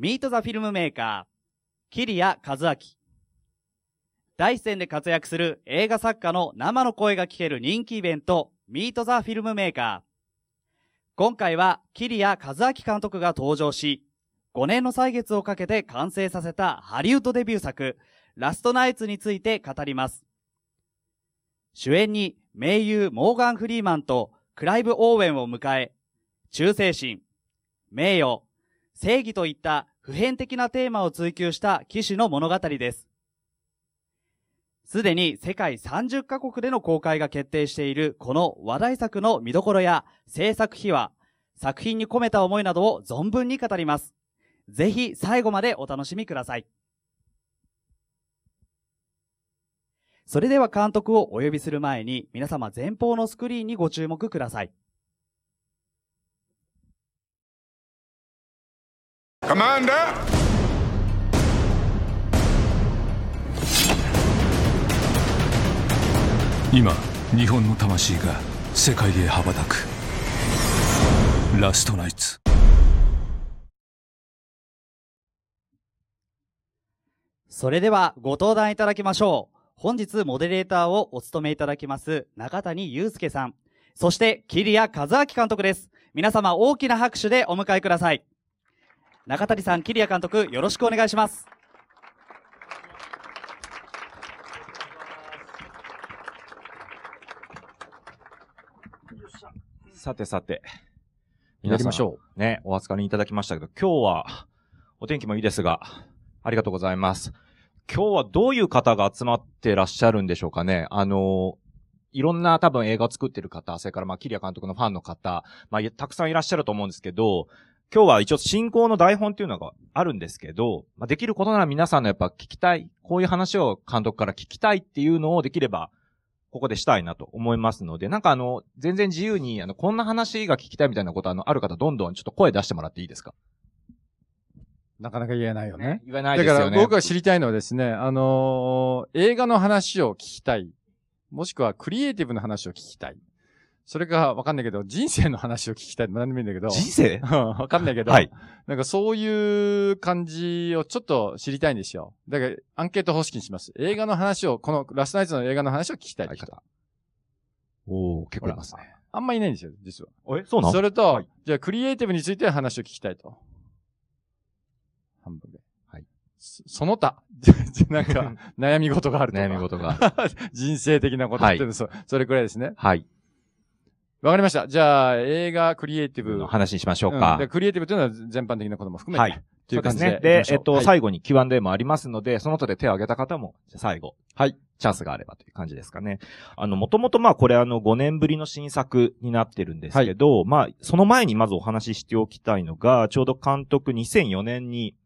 ミートザフィルムメーカー、桐谷和明。第一線で活躍する映画作家の生の声が聞ける人気イベント、ミートザフィルムメーカー。今回は、桐谷和明監督が登場し、5年の歳月をかけて完成させたハリウッドデビュー作、ラストナイツについて語ります。主演に名優モーガン・フリーマンとクライブ・オーウェンを迎え、忠誠心、名誉、正義といった普遍的なテーマを追求した騎士の物語です。すでに世界30カ国での公開が決定しているこの話題作の見どころや制作秘話、作品に込めた思いなどを存分に語ります。ぜひ最後までお楽しみください。それでは監督をお呼びする前に皆様前方のスクリーンにご注目ください。Commander! 今日本の魂が世界へ羽ばたくラストナイツそれではご登壇いただきましょう。本日モデレーターをお務めいただきます中谷祐介さん、そして桐谷和明監督です。皆様大きな拍手でお迎えください。中谷さん、桐谷監督、よろしくお願いします。さてさて。やりましょう。ね、お預かりいただきましたけど、今日は、お天気もいいですが、ありがとうございます。今日はどういう方が集まってらっしゃるんでしょうかね。あの、いろんな多分映画を作ってる方、それからまあ、キリア監督のファンの方、まあ、いたくさんいらっしゃると思うんですけど、今日は一応進行の台本っていうのがあるんですけど、まあ、できることなら皆さんのやっぱ聞きたい、こういう話を監督から聞きたいっていうのをできれば、ここでしたいなと思いますので、なんかあの、全然自由に、あの、こんな話が聞きたいみたいなことあの、ある方どんどんちょっと声出してもらっていいですか？なかなか言えないよね。言えないだですよね。から僕が知りたいのはですね、あのー映画の話を聞きたい。もしくはクリエイティブな話を聞きたい。それかわかんないけど、人生の話を聞きたい。何でもいいんだけど。人生？うんわかんないけど、はい。なんかそういう感じをちょっと知りたいんですよ。だからアンケート方式にします。映画の話を、このラストナイツの映画の話を聞きたいって人。おー、結構いますね。あんまいないんですよ、実は。え、そうなの？それと、はいじゃあクリエイティブについて話を聞きたいと。半分で。はい。そその他、なんか、悩み事があるとか。悩み事が。人生的なことっていうの、そそれくらいですね。はい。わかりました。じゃあ、映画クリエイティブ。の話にしましょううんクリエイティブというのは全般的なことも含めて。はい。という感じでですね。で、えっと、はい最後に Q&A もありますので、その他で手を挙げた方も、最後。はい。チャンスがあればという感じですかね。あの、もともとまあこれあの5年ぶりの新作になってるんですけど、まあその前にまずお話ししておきたいのが、ちょうど監督2004年に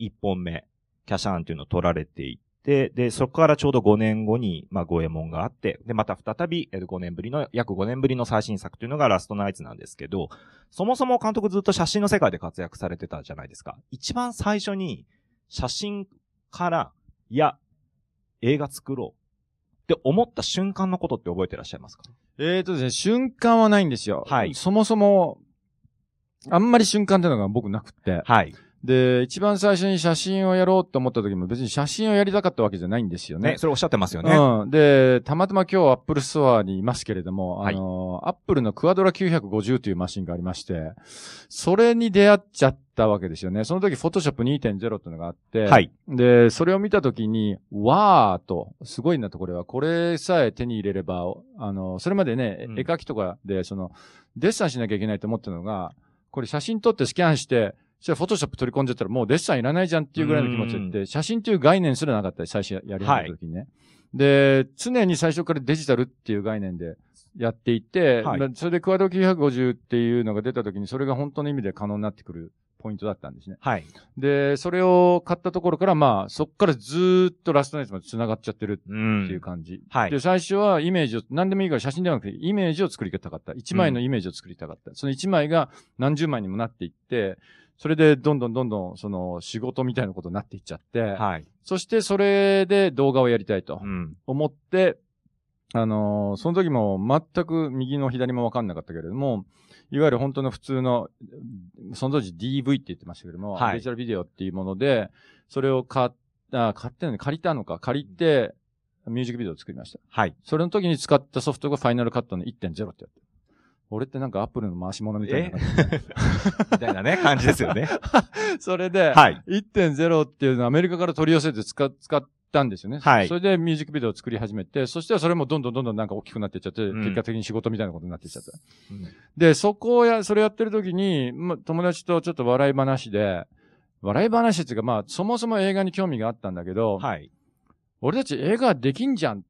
1本目、キャシャーンっていうのを撮られていて、で、そこからちょうど5年後に、まあ、ゴエモンがあって、で、また再び、えー5年ぶりの、約5年ぶりの最新作というのがラストナイツなんですけど、そもそも監督ずっと写真の世界で活躍されてたじゃないですか。一番最初に、写真から、いや、映画作ろうって思った瞬間のことって覚えてらっしゃいますか？えーとですね、瞬間はないんですよ。はいそもそも、あんまり瞬間っていうのが僕なくって。はい。で、一番最初に写真をやろうと思った時も別に写真をやりたかったわけじゃないんですよねね、。それおっしゃってますよね。うん。で、たまたま今日アップルストアにいますけれども、はいあの、アップルのクアドラ950というマシンがありまして、それに出会っちゃったわけですよね。その時、フォトショップ2.0っていうのがあって、はい。で、それを見たときに、わーと、すごいなとこれは、これさえ手に入れれば、あの、それまでね、うん絵描きとかで、その、デッサンしなきゃいけないと思ったのが、これ写真撮ってスキャンして、そしたらフォトショップ取り込んじゃったらもうデッサンいらないじゃんっていうぐらいの気持ちでって、写真っていう概念すらなかった最初やり始めた時にね。で、常に最初からデジタルっていう概念でやっていて、はいまあそれでクワド950っていうのが出た時にそれが本当の意味で可能になってくるポイントだったんですね。はい。で、それを買ったところから、まあ、そっからずーっとラストナイツまで繋がっちゃってるうってん。いう感じ。はいで、最初はイメージを、何でもいいから写真ではなくて、イメージを作りたかった。一枚のイメージを作りたかった。その一枚が何十枚にもなっていって、それでどんどんどんどん、その仕事みたいなことになっていっちゃって、はい。そしてそれで動画をやりたいとうん。思って、あのーその時も全く右も左も分かんなかったけれども、いわゆる本当の普通の、その当時 DV って言ってましたけども、はいデジタルビデオっていうもので、それを買った、買ってんのに借りたのか、借りて、ミュージックビデオを作りました。はい。それの時に使ったソフトがファイナルカットの1.0ってやってる。俺ってなんかアップルの回し物みたいな感じ。みたいなね、感じですよね。それで、はい。1.0っていうのはアメリカから取り寄せて使っ使ったんですよね。はいそれでミュージックビデオを作り始めて、そしたらそれもどんどんどんどんなんか大きくなっていっちゃって、うん結果的に仕事みたいなことになっていっちゃった。うんで、そこをや、それやってる時に、ま、友達とちょっと笑い話で、笑い話っていうかまあ、そもそも映画に興味があったんだけど、はい。俺たち映画できんじゃんっ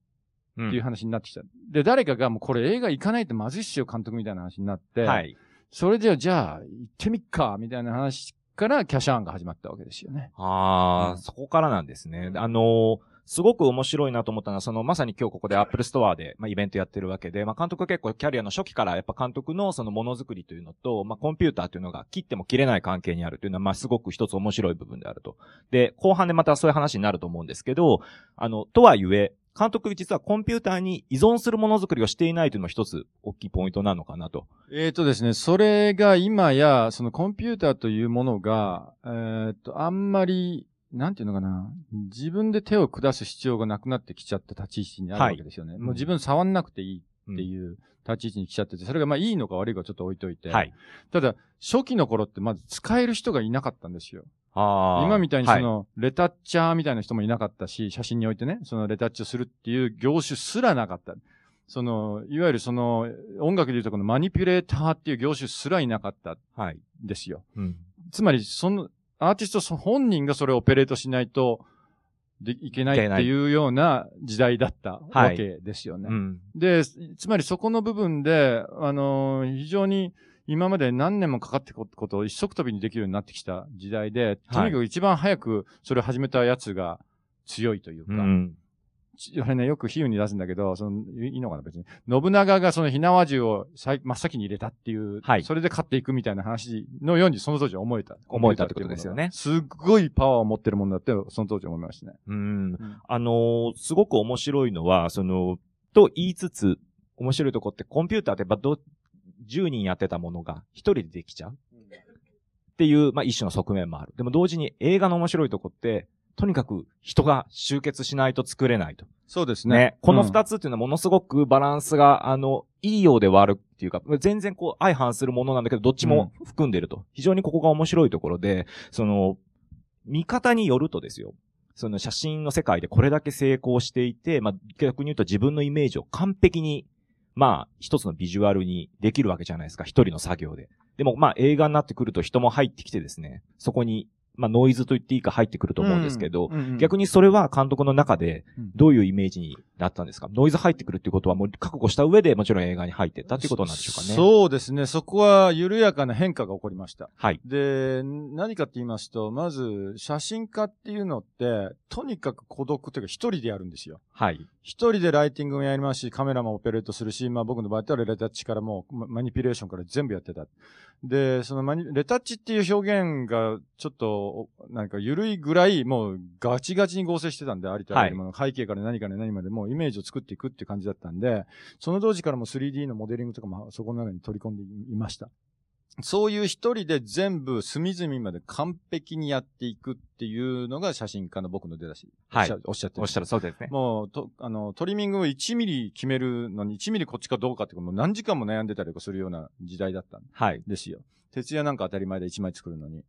うんていう話になってきた。で、誰かがもうこれ映画行かないとまずいっしよ、監督みたいな話になって、はい。それでじゃあ行ってみっか、みたいな話からキャシャーンが始まったわけですよね。ああ、うんそこからなんですね。あのーすごく面白いなと思ったのは、その、まさに今日ここで Apple Store で、まあ、イベントやってるわけで、まあ、監督結構キャリアの初期から、やっぱ監督のそのものづくりというのと、まあ、コンピューターというのが切っても切れない関係にあるというのは、まあ、すごく一つ面白い部分であると。で、後半でまたそういう話になると思うんですけど、あの、とはいえ、監督実はコンピューターに依存するものづくりをしていないというのも一つ大きいポイントなのかなと。えーとですね、それが今や、そのコンピューターというものが、えーっと、あんまり、なんていうのかな、自分で手を下す必要がなくなってきちゃった立ち位置にあるわけですよね。うんもう自分触んなくていいうんっていう立ち位置に来ちゃってて、それがまあいいのか悪いかちょっと置いといて。はい。ただ、初期の頃ってまず使える人がいなかったんですよ。あー今みたいにそはいの、レタッチャーみたいな人もいなかったし、写真においてね、そのレタッチをするっていう業種すらなかった。その、いわゆるその、音楽でいうとこのマニピュレーターっていう業種すらいなかったんはい。ですよ。うん。つまり、その、アーティストそ本人がそれをオペレートしないと、で、いけないっていうような時代だったわけですよね。うん。で、つまりそこの部分で、あのー非常に今まで何年もかかってこことを一足飛びにできるようになってきた時代で、とにかく一番早くそれを始めたやつが強いというか、うん。ちあれね、よく比喩に出すんだけど、その、いいいのかな別に。信長がその火縄銃を最真っ先に入れたっていう、はいそれで勝っていくみたいな話のようにその当時は思えた。思えたってことですよねすっごいパワーを持ってるもんだって、その当時思いましたね。うん。あのーすごく面白いのは、その、と言いつつ、面白いとこってコンピューターってやっぱど、10人やってたものが1人でできちゃうっていう、まあ一種の側面もある。でも同時に映画の面白いとこって、とにかく人が集結しないと作れないと。そうですね。ね。このうん二つっていうのはものすごくバランスが、あの、いいようで悪っていうか、全然こう相反するものなんだけど、どっちも含んでると。非常にここが面白いところで、その、見方によるとですよ。その写真の世界でこれだけ成功していて、まあ、逆に言うと自分のイメージを完璧に、まあ、一つのビジュアルにできるわけじゃないですか。一人の作業で。でも、まあ、映画になってくると人も入ってきてですね、そこに、まあ、ノイズと言っていいか入ってくると思うんですけど、うんうんうん逆にそれは監督の中でうん、どういうイメージになったんですか？ノイズ入ってくるっていうことはもう覚悟した上でもちろん映画に入ってったっていうことなんでしょうかね。う。そうですね。そこは緩やかな変化が起こりました。はい。で、何かって言いますと、まず、写真家っていうのって、とにかく孤独というか一人でやるんですよ。はい。一人でライティングもやりますし、カメラもオペレートするし、まあ僕の場合だったらレタッチからもマニピュレーションから全部やってた。で、そのマニ、レタッチっていう表現がちょっと、おなんか緩いぐらい、もうガチガチに合成してたんで、ありとあらゆるもの、背景から何から何までもうイメージを作っていくっていう感じだったんで、その当時からも 3D のモデリングとかもそこの中に取り込んでいました。そういう一人で全部隅々まで完璧にやっていくっていうのが写真家の僕の出だし。はいおっしゃおってるおっしゃるそうですね。もう、と、あの、トリミングを1ミリ決めるのに、1ミリこっちかどうかって、もう何時間も悩んでたりとかするような時代だったんはい。ですよ。徹夜なんか当たり前で1枚作るのに。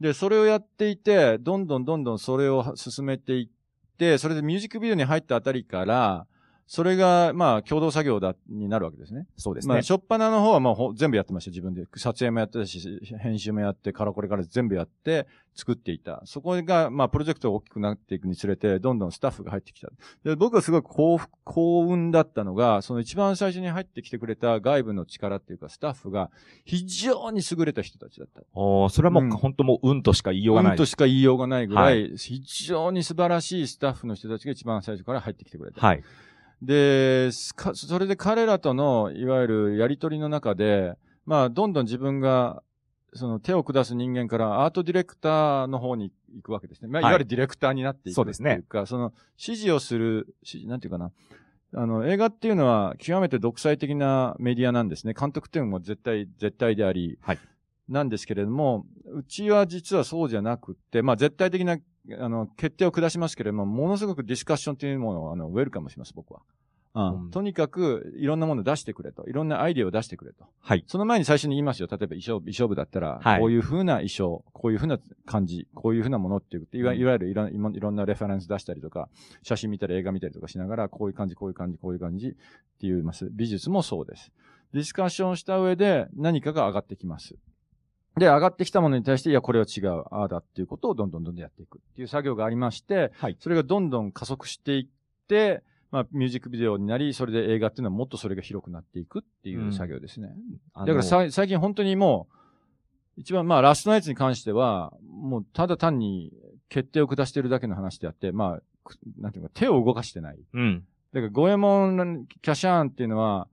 で、それをやっていて、どんどんどんどんそれを進めていって、それでミュージックビデオに入ったあたりから、それが、まあ、共同作業だ、になるわけですね。そうですね。まあ、初っ端の方はもうほ全部やってました、自分で。撮影もやってたし、編集もやって、からこれから全部やって、作っていた。そこが、まあ、プロジェクトが大きくなっていくにつれて、どんどんスタッフが入ってきた。で、僕はすごい幸福、幸運だったのが、その一番最初に入ってきてくれた外部の力っていうか、スタッフが非常に優れた人たちだった。おーそれはもう、うん本当もう運としか言いようがないうんとしか言いようがないぐらい、は非常に素晴らしいスタッフの人たちが一番最初から入ってきてくれた。はい。で、それで彼らとの、いわゆるやりとりの中で、まあ、どんどん自分が、その手を下す人間からアートディレクターの方に行くわけですね。まあ、いはいわゆるディレクターになっていくそうですねっていうか、その指示をする、指示、なんていうかな。あの、映画っていうのは極めて独裁的なメディアなんですね。監督っていうのも絶対、絶対であり、はいなんですけれども、うちは実はそうじゃなくって、まあ絶対的な、あの、決定を下しますけれども、ものすごくディスカッションというものを、あの、ウェルカムします、僕は。うんうんとにかく、いろんなものを出してくれと。いろんなアイディアを出してくれと。はい。その前に最初に言いますよ。例えば衣装、衣装部だったら、はいこういう風な衣装、こういう風な感じ、こういう風なものっていう、いわいわゆるいろんいろんいろんなレファレンス出したりとか、写真見たり映画見たりとかしながら、こういう感じ、こういう感じ、こういう感じって言います。美術もそうです。ディスカッションした上で何かが上がってきます。で、上がってきたものに対して、いや、これは違う、ああだっていうことをどんどんどんどんやっていくっていう作業がありまして、はい。それがどんどん加速していって、まあ、ミュージックビデオになり、それで映画っていうのはもっとそれが広くなっていくっていう作業ですね。だだからさ最近本当にもう、一番まあラストナイツに関しては、もうただ単に決定を下してるだけの話であって、まあ、くなんていうか手を動かしてない。うん。だから、ゴエモン、キャシャーンっていうのは、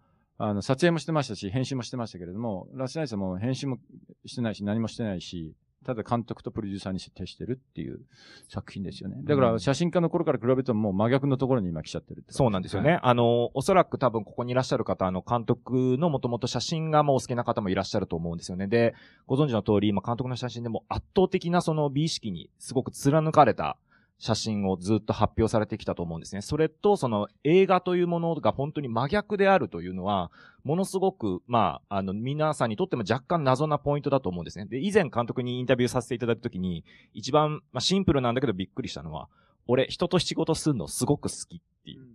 あの、撮影もしてましたし、編集もしてましたけれども、ラストナイツはもう編集もしてないし、何もしてないし、ただ監督とプロデューサーに徹してるっていう作品ですよね。だから、うん写真家の頃から比べるともう真逆のところに今来ちゃってるってそうなんですよね。。あの、おそらく多分ここにいらっしゃる方、あの、監督のもともと写真がもうお好きな方もいらっしゃると思うんですよね。で、ご存知の通り、今監督の写真でも圧倒的なその美意識にすごく貫かれた写真をずっと発表されてきたと思うんですね。それと、その映画というものが本当に真逆であるというのは、ものすごく、まあ、あの、皆さんにとっても若干謎なポイントだと思うんですね。で、以前監督にインタビューさせていただいたときに、一番、まあ、シンプルなんだけどびっくりしたのは、俺、人と仕事するのすごく好きっていう。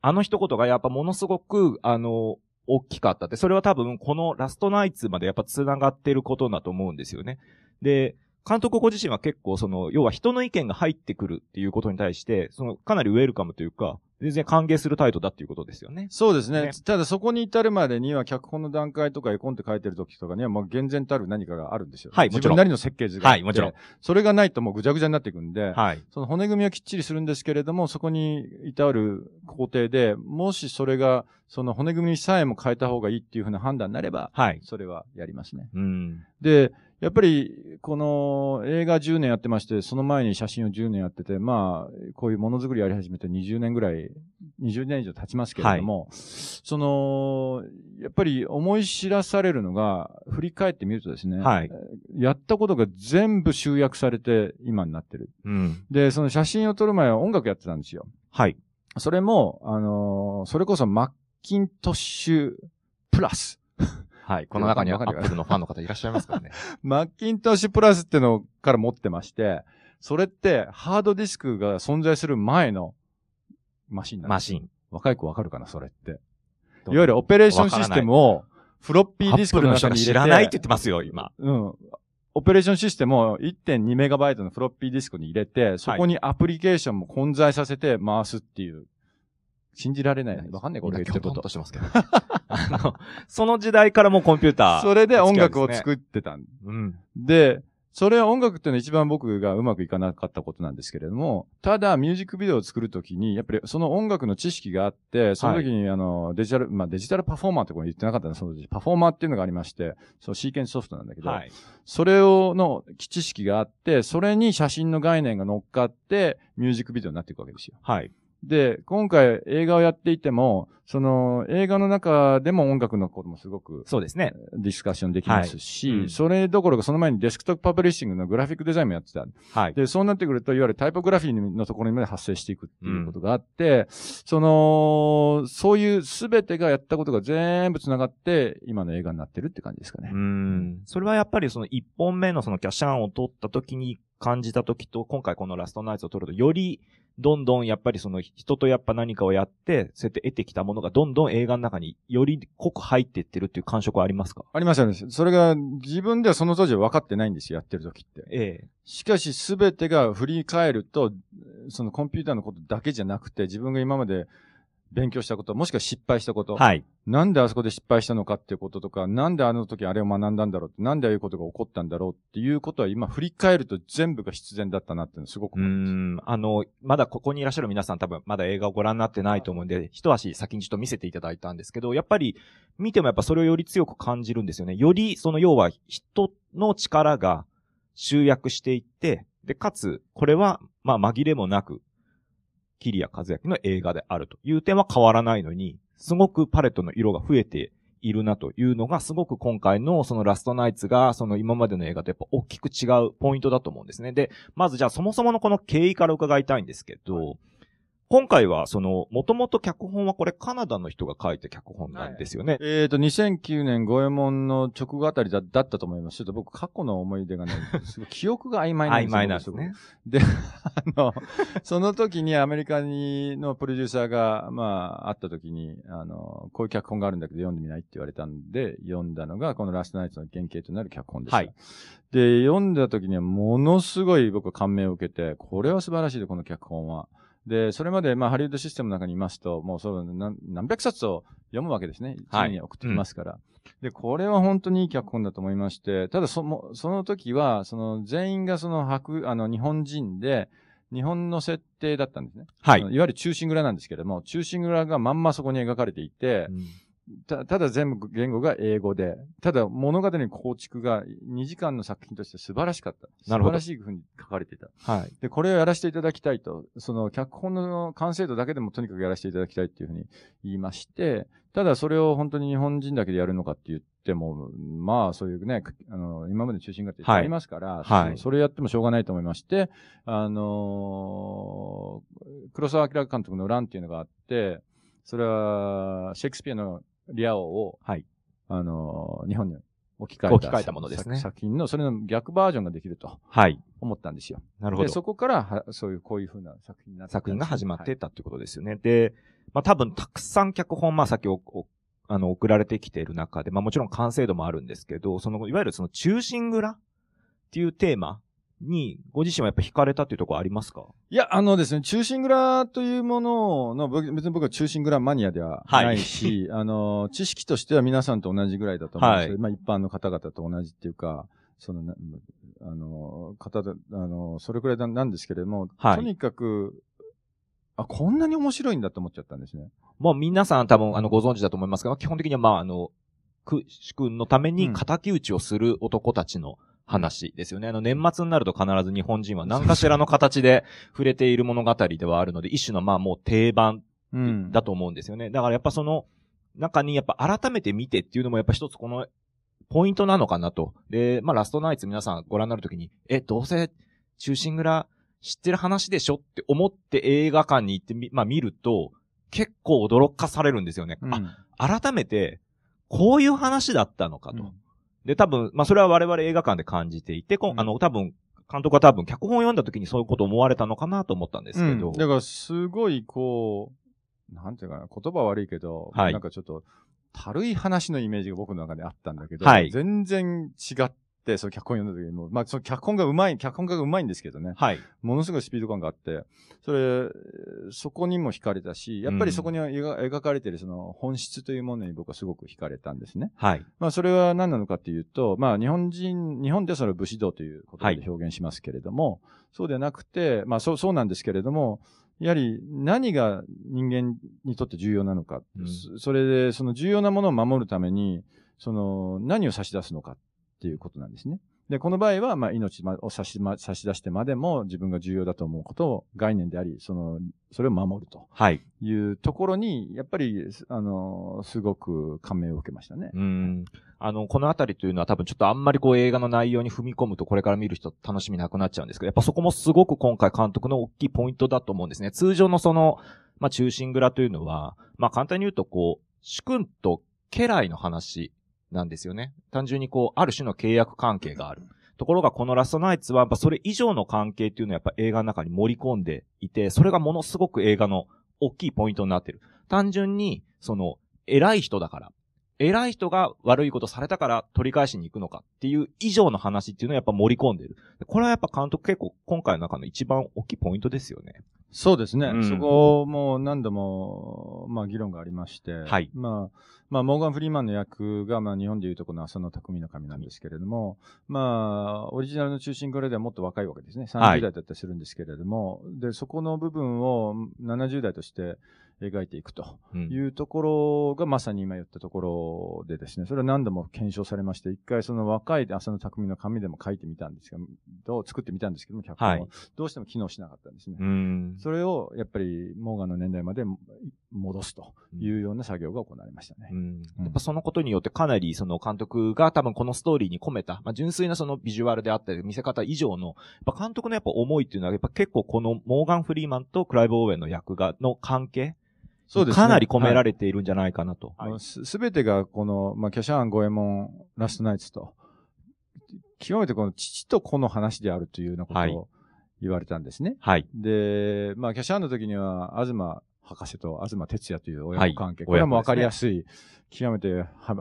あの一言がやっぱものすごく、あの、大きかったって、それは多分このラストナイツまでやっぱ繋がってることだと思うんですよね。で、監督ご自身は結構その、要は人の意見が入ってくるっていうことに対して、その、かなりウェルカムというか、全然歓迎する態度だっていうことですよね。そうですね。ねただそこに至るまでには脚本の段階とか絵コンって書いてる時とかにはもう厳然たる何かがあるんですよ。はいもちろん自分なりの設計図が。はいもちろん。それがないともうぐちゃぐちゃになっていくんで、はい。その骨組みはきっちりするんですけれども、そこに至る工程で、もしそれが、その骨組みさえも変えた方がいいっていうふうな判断になれば、はい。それはやりますね。うん。で、やっぱり、この映画10年やってまして、その前に写真を10年やってて、まあ、こういうものづくりやり始めて20年ぐらい、20年以上経ちますけれども、その、やっぱり思い知らされるのが、振り返ってみるとですね、はいやったことが全部集約されて今になってる。うん。で、その写真を撮る前は音楽やってたんですよ。はい。それも、あのーそれこそマッキントッシュプラス。はい。この中にはアわかるップルのファンの方いらっしゃいますからね。マッキントッシュプラスってのから持ってまして、それってハードディスクが存在する前のマシンなんですマシン。若い子わかるかな、それって。いわゆるオペレーションシステムをフロッピーディスクの中に入れて。知らないって言ってますよ、今。うん。オペレーションシステムを1.2メガバイトのフロッピーディスクに入れて、そこにアプリケーションも混在させて回すっていう。信じられない。わかんないこれ言ってることと。してますけど。あの、その時代からもうコンピューター。それで音楽を作ってたんうん。で、それは音楽っていうのは一番僕がうまくいかなかったことなんですけれども、ただミュージックビデオを作るときに、やっぱりその音楽の知識があって、その時にあの、デジタル、まあデジタルパフォーマーってこと言ってなかったんですその時。パフォーマーっていうのがありまして、そうシーケンスソフトなんだけど、はい。それをの知識があって、それに写真の概念が乗っかって、ミュージックビデオになっていくわけですよ。はい。で、今回映画をやっていても、その映画の中でも音楽のこともすごくそうですね。ディスカッションできますし、はいうんそれどころかその前にデスクトップパブリッシングのグラフィックデザインもやってた。はい。で、そうなってくると、いわゆるタイポグラフィーのところにまで発生していくっていうことがあって、その、そういうすべてがやったことが全部繋がって、今の映画になってるって感じですかね。うん。それはやっぱりその一本目のそのキャシャンを撮った時に感じた時と、今回このラストナイツを撮ると、より、どんどんやっぱりその人とやっぱ何かをやって、そうやって得てきたものがどんどん映画の中により濃く入っていってるっていう感触はありますか？ありますよね。それが自分ではその当時は分かってないんですよ、やってる時って。ええ。しかしすべてが振り返ると、そのコンピューターのことだけじゃなくて、自分が今まで勉強したこと、もしくは失敗したこと、はい。なんであそこで失敗したのかっていうこととか、なんであの時あれを学んだんだろうって、なんでああいうことが起こったんだろうっていうことは今振り返ると全部が必然だったなっていうのすごくう思います。ん。あの、まだここにいらっしゃる皆さん多分まだ映画をご覧になってないと思うんで、一足先にちょっと見せていただいたんですけど、やっぱり見てもやっぱそれをより強く感じるんですよね。よりその要は人の力が集約していって、で、かつ、これは、まあ紛れもなく、桐谷和明の映画であるという点は変わらないのに、すごくパレットの色が増えているなというのが、すごく今回のそのラストナイツが、その今までの映画とやっぱ大きく違うポイントだと思うんですね。で、まずじゃあそもそものこの経緯から伺いたいんですけど、今回は、その、もともと脚本はこれカナダの人が書いた脚本なんですよね。えっ、と、2009年、五右衛門の直後あたりだだったと思います。ちょっと僕、過去の思い出がね、すごい記憶が曖昧なんですよ。曖昧なんですね。で、あの、その時にアメリカにのプロデューサーが、まあ、会った時に、あの、こういう脚本があるんだけど読んでみないって言われたんで、読んだのが、このラストナイツの原型となる脚本でした。はいで、読んだ時にはものすごい僕は感銘を受けて、これは素晴らしいで、この脚本は。で、それまで、まあ、ハリウッドシステムの中にいますと、もうそう何、何百冊を読むわけですね。一はい年に送ってきますから。で、これは本当にいい脚本だと思いまして、ただその、その時は、その、全員がその、白、あの、日本人で、日本の設定だったんですね。はいいわゆる中心蔵なんですけれども、中心蔵がまんまそこに描かれていて、たただ全部言語が英語で、ただ物語の構築が2時間の作品として素晴らしかった。なるほど素晴らしい風に書かれていた。はい。で、これをやらせていただきたいと、その脚本の完成度だけでもとにかくやらせていただきたいっていうふうに言いまして、ただそれを本当に日本人だけでやるのかって言っても、まあそういうね、あの、今まで中心がってありますから、はいそそれやってもしょうがないと思いまして、あのー黒澤明監督のランっていうのがあって、それはシェイクスピアのリア王を、はいあのー日本に置き換えた置き換えたものですね作作品の、それの逆バージョンができるとはい。思ったんですよ。なるほどで、。そこからは、そういう、こういう風な作品にな作品が始まってはいたってことですよね。で、まあ多分たくさん脚本、まあさっきおおあの、送られてきている中で、まあもちろん完成度もあるんですけど、その、いわゆるその中心蔵っていうテーマに、ご自身はやっぱ惹かれたっていうところありますか？いや、あのですね、中心蔵というものの、僕別に僕は中心蔵マニアではないし、あの、知識としては皆さんと同じぐらいだと思うんですけど、まあ一般の方々と同じっていうか、そのな、あの、方で、あの、それくらいななんですけれども、はい。とにかく、あ、こんなに面白いんだと思っちゃったんですね。もう皆さん多分あのご存知だと思いますが、基本的にはまああの、く、主君のために仇討ちをする男たちの話ですよね。あの年末になると必ず日本人は何かしらの形で触れている物語ではあるので、一種のまあもう定番うん。だと思うんですよね。だからやっぱその中にやっぱ改めて見てっていうのもやっぱ一つこのポイントなのかなと。で、まあラストナイツ皆さんご覧になるときに、え、どうせ中心蔵知ってる話でしょって思って映画館に行ってみ、まあ見ると、結構驚かされるんですよね。うんあ、改めて、こういう話だったのかと。で、多分、まあそれは我々映画館で感じていて、こんうん。あの、多分、監督は多分脚本を読んだ時にそういうこと思われたのかなと思ったんですけど。うん。だから、すごい、こう、なんていうかな、言葉悪いけど、はい。なんかちょっと、軽い話のイメージが僕の中であったんだけど、はい。全然違って、その脚本読んだ時にも、まあ、その脚本がうまい、脚本家がうまいんですけどね、はい。ものすごいスピード感があって、それ、そこにも惹かれたし、やっぱりそこには描描かれているその本質というものに僕はすごく惹かれたんですね。はい。まあ、それは何なのかっていうと、まあ、日本人、日本ではそれを武士道という言葉で表現しますけれども、そうではなくて、まあ、そう、そうなんですけれども、やはり何が人間にとって重要なのか、うんそそれで、その重要なものを守るために、その、何を差し出すのかっていうことなんですね。で、この場合は、まあ、命まを差し,、ま、差し出してまでも自分が重要だと思うことを概念であり、その、それを守るとはい。いうところに、やっぱり、あの、すごく感銘を受けましたね。うん。あの、このあたりというのは多分ちょっとあんまりこう映画の内容に踏み込むとこれから見る人楽しみなくなっちゃうんですけど、やっぱそこもすごく今回監督の大きいポイントだと思うんですね。通常のその、まあ中心蔵というのは、まあ簡単に言うとこう、主君と家来の話なんですよね。単純にこう、ある種の契約関係がある。ところがこのラストナイツは、やっぱそれ以上の関係っていうのをやっぱ映画の中に盛り込んでいて、それがものすごく映画の大きいポイントになってる。単純に、その、偉い人だから、偉い人が悪いことされたから取り返しに行くのかっていう以上の話っていうのをやっぱ盛り込んでる。これはやっぱ監督結構今回の中の一番大きいポイントですよね。そうですね。うん。そこも何度も、まあ議論がありまして、はい。まあ、まあ、モーガン・フリーマンの役が、まあ、日本でいうとこの浅野匠の神なんですけれども、まあ、オリジナルの中心からではもっと若いわけですね。はい。30代だったりするんですけれども、で、そこの部分を70代として描いていくとうんいうところがまさに今言ったところでですね、それは何度も検証されまして、一回その若い浅野匠の紙でも書いてみたんですけど、どう作ってみたんですけども、脚本を、はいどうしても機能しなかったんですね。うん。それをやっぱりモーガンの年代まで戻すというような作業が行われましたね。やっぱそのことによってかなりその監督が多分このストーリーに込めた、まあ、純粋なそのビジュアルであったり見せ方以上の、やっぱ監督のやっぱ思いっていうのはやっぱ結構このモーガン・フリーマンとクライブ・オーウェンの役が、の関係そうですね。かなり込められれているんじゃないかなと。すすべてがこの、まあ、キャシャーン・ゴエモン、ラストナイツと、極めてこの父と子の話であるというようなことはいを言われたんですね。はい。で、まあ、キャシャーンの時には、東博士と東哲也という親子関係。はいこれはもうわかりやすい、極めてハ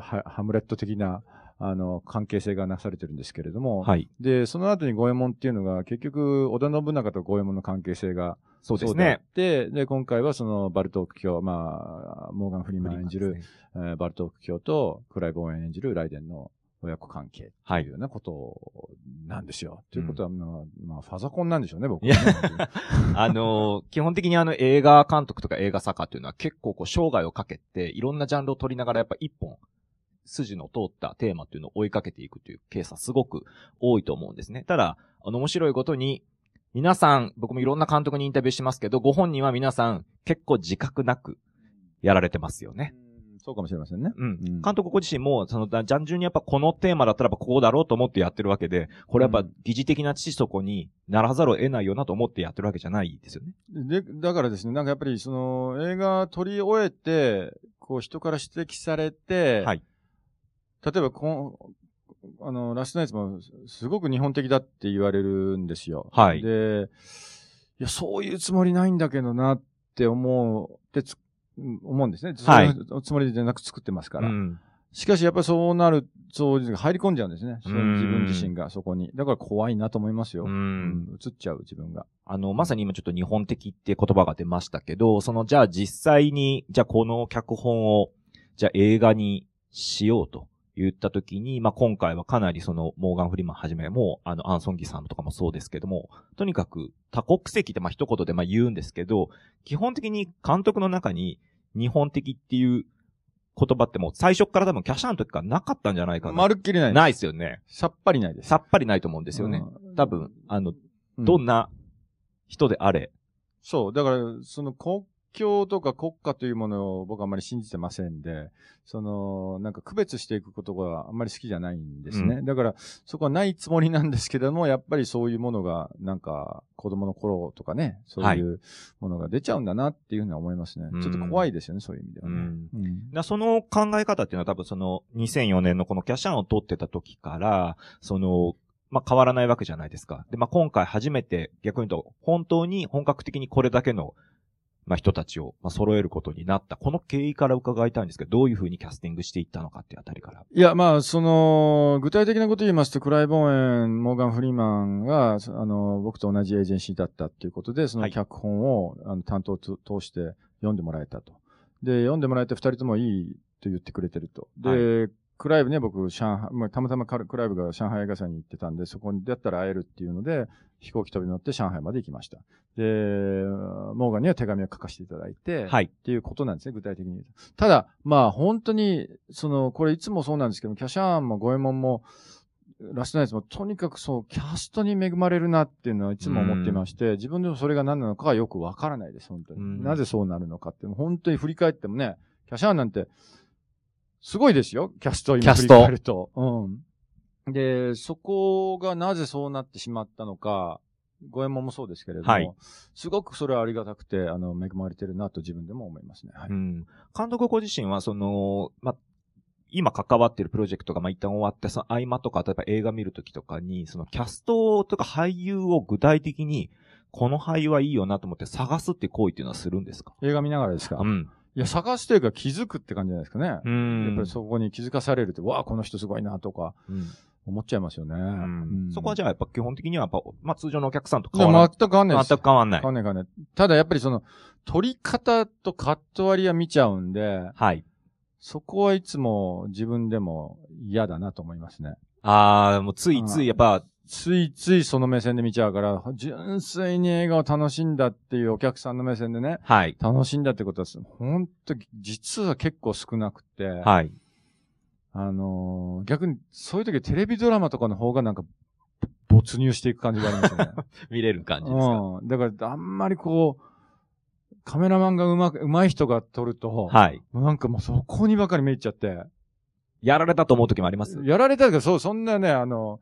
ムレット的な、あの、関係性がなされてるんですけれども、はい。で、その後に五右衛門っていうのが、結局、織田信長と五右衛門の関係性が、そうですね。て、で、今回はそのバルトーク卿、まあ、モーガン・フリーマン演じる、えーバルトーク卿とクライブ・オーエン演じるライデンの親子関係というようなことなんですよ。ということは、まあ、まあ、ファザコンなんでしょうね、僕はね、あのー基本的にあの映画監督とか映画作家っていうのは結構こう生涯をかけていろんなジャンルを取りながらやっぱ一本筋の通ったテーマっていうのを追いかけていくというケースはすごく多いと思うんですね。ただ、あの面白いことに皆さん、僕もいろんな監督にインタビューしますけど、ご本人は皆さん結構自覚なくやられてますよね。うんそうかもしれませんね。うん。うん監督ご自身も、その、ジャンジュンにやっぱこのテーマだったらやっぱここだろうと思ってやってるわけで、これやっぱうん疑似的な知底にならざるを得ないよなと思ってやってるわけじゃないですよね。で、だからですね、なんかやっぱりその映画撮り終えて、こう人から指摘されて、はい。例えばこん、あの、ラストナイツもすごく日本的だって言われるんですよ。はいで、いや、そういうつもりないんだけどなって思う、って思うんですね。はいそういうつもりじゃなく作ってますから。うん。しかしやっぱりそうなる、そう入り込んじゃうんですね。自分自身がそこに。だから怖いなと思いますよ。う。うんん映っちゃう自分が。あの、まさに今ちょっと日本的って言葉が出ましたけど、その、じゃあ実際に、じゃあこの脚本を、じゃあ映画にしようと言った時に、まあ今回はかなりその、モーガン・フリーマンはじめも、あの、アンソンギさんとかもそうですけども、とにかく多国籍ってまあ一言でまあ言うんですけど、基本的に監督の中に日本的っていう言葉ってもう最初から多分キャシャーの時からなかったんじゃないかな。まるっきりない。ないですよね。さっぱりないです。さっぱりないと思うんですよね。うん多分、あの、うんどんな人であれ。そう。だから、その国境とか国家というものを僕はあんまり信じてませんで、その、なんか区別していくことがあんまり好きじゃないんですね。だから、そこはないつもりなんですけども、やっぱりそういうものが、なんか、子供の頃とかね、そういうものが出ちゃうんだなっていうふうには思いますね。うんちょっと怖いですよね、そういう意味ではね。うんうんだその考え方っていうのは多分その2004年のこのキャシャンを取ってた時から、その、まあ、変わらないわけじゃないですか。で、まあ、今回初めて逆に言うと、本当に本格的にこれだけの、まあ、人たちを、まあ、揃えることになった。この経緯から伺いたいんですけど、どういうふうにキャスティングしていったのかっていうあたりから。いや、まあ、その、具体的なこと言いますと、クライ・ボーエン、モーガン・フリーマンが、そあの、僕と同じエージェンシーだったっていうことで、そのはい脚本を、あの担当を通して読んでもらえたと。で、読んでもらえて二人ともいいと言ってくれてると。で、クライブね、僕、上海、まあ、たまたまクライブが上海映画祭に行ってたんで、そこに出会ったら会えるっていうので、飛行機飛び乗って上海まで行きました。で、モーガンには手紙を書かせていただいて、はい。っていうことなんですね、具体的に。ただ、まあ本当に、その、これいつもそうなんですけど、キャシャーンもゴエモンも、ラストナイツもとにかくそう、キャストに恵まれるなっていうのはいつも思っていまして、自分でもそれが何なのかはよくわからないです、本当に。うんなぜそうなるのかっていうの本当に振り返ってもね、キャシャーンなんて、すごいですよ、キャストを今振りキャスト返ると。うん。で、そこがなぜそうなってしまったのか、ゴエモンもそうですけれども、はいすごくそれはありがたくて、あの、恵まれてるなと自分でも思いますね。はい。うん。監督ご自身は、その、まあ、今関わってるプロジェクトがまあ一旦終わって、その合間とか、例えば映画見るときとかに、そのキャストとか俳優を具体的に、この俳優はいいよなと思って探すって行為っていうのはするんですか？映画見ながらですか、いん。や、探すというか気づくって感じじゃないですかね。うん。やっぱりそこに気づかされるって、わあ、この人すごいなとか、うん。思っちゃいますよね。うんそこはじゃゃあやっぱ基本的にはやっぱ、まあ通常のお客さんと変わら全く変わんないです。全く変わんない変。わんない変わんない。ただやっぱりその、撮り方とカット割りは見ちゃうんで、はい。そこはいつも自分でも嫌だなと思いますね。ああ、もうついついやっぱ、ついついその目線で見ちゃうから、純粋に映画を楽しんだっていうお客さんの目線でね、はい。楽しんだってことは、本当実は結構少なくて、はい。あのー逆にそういう時はテレビドラマとかの方がなんか、没入していく感じがありますよね。見れる感じですか？うん。だから、あんまりこう、カメラマンがうまく、うまい人が撮ると、はい。なんかもうそこにばかり見入っちゃって、やられたと思う時もあります？やられたけど、そう、そんなね、あの、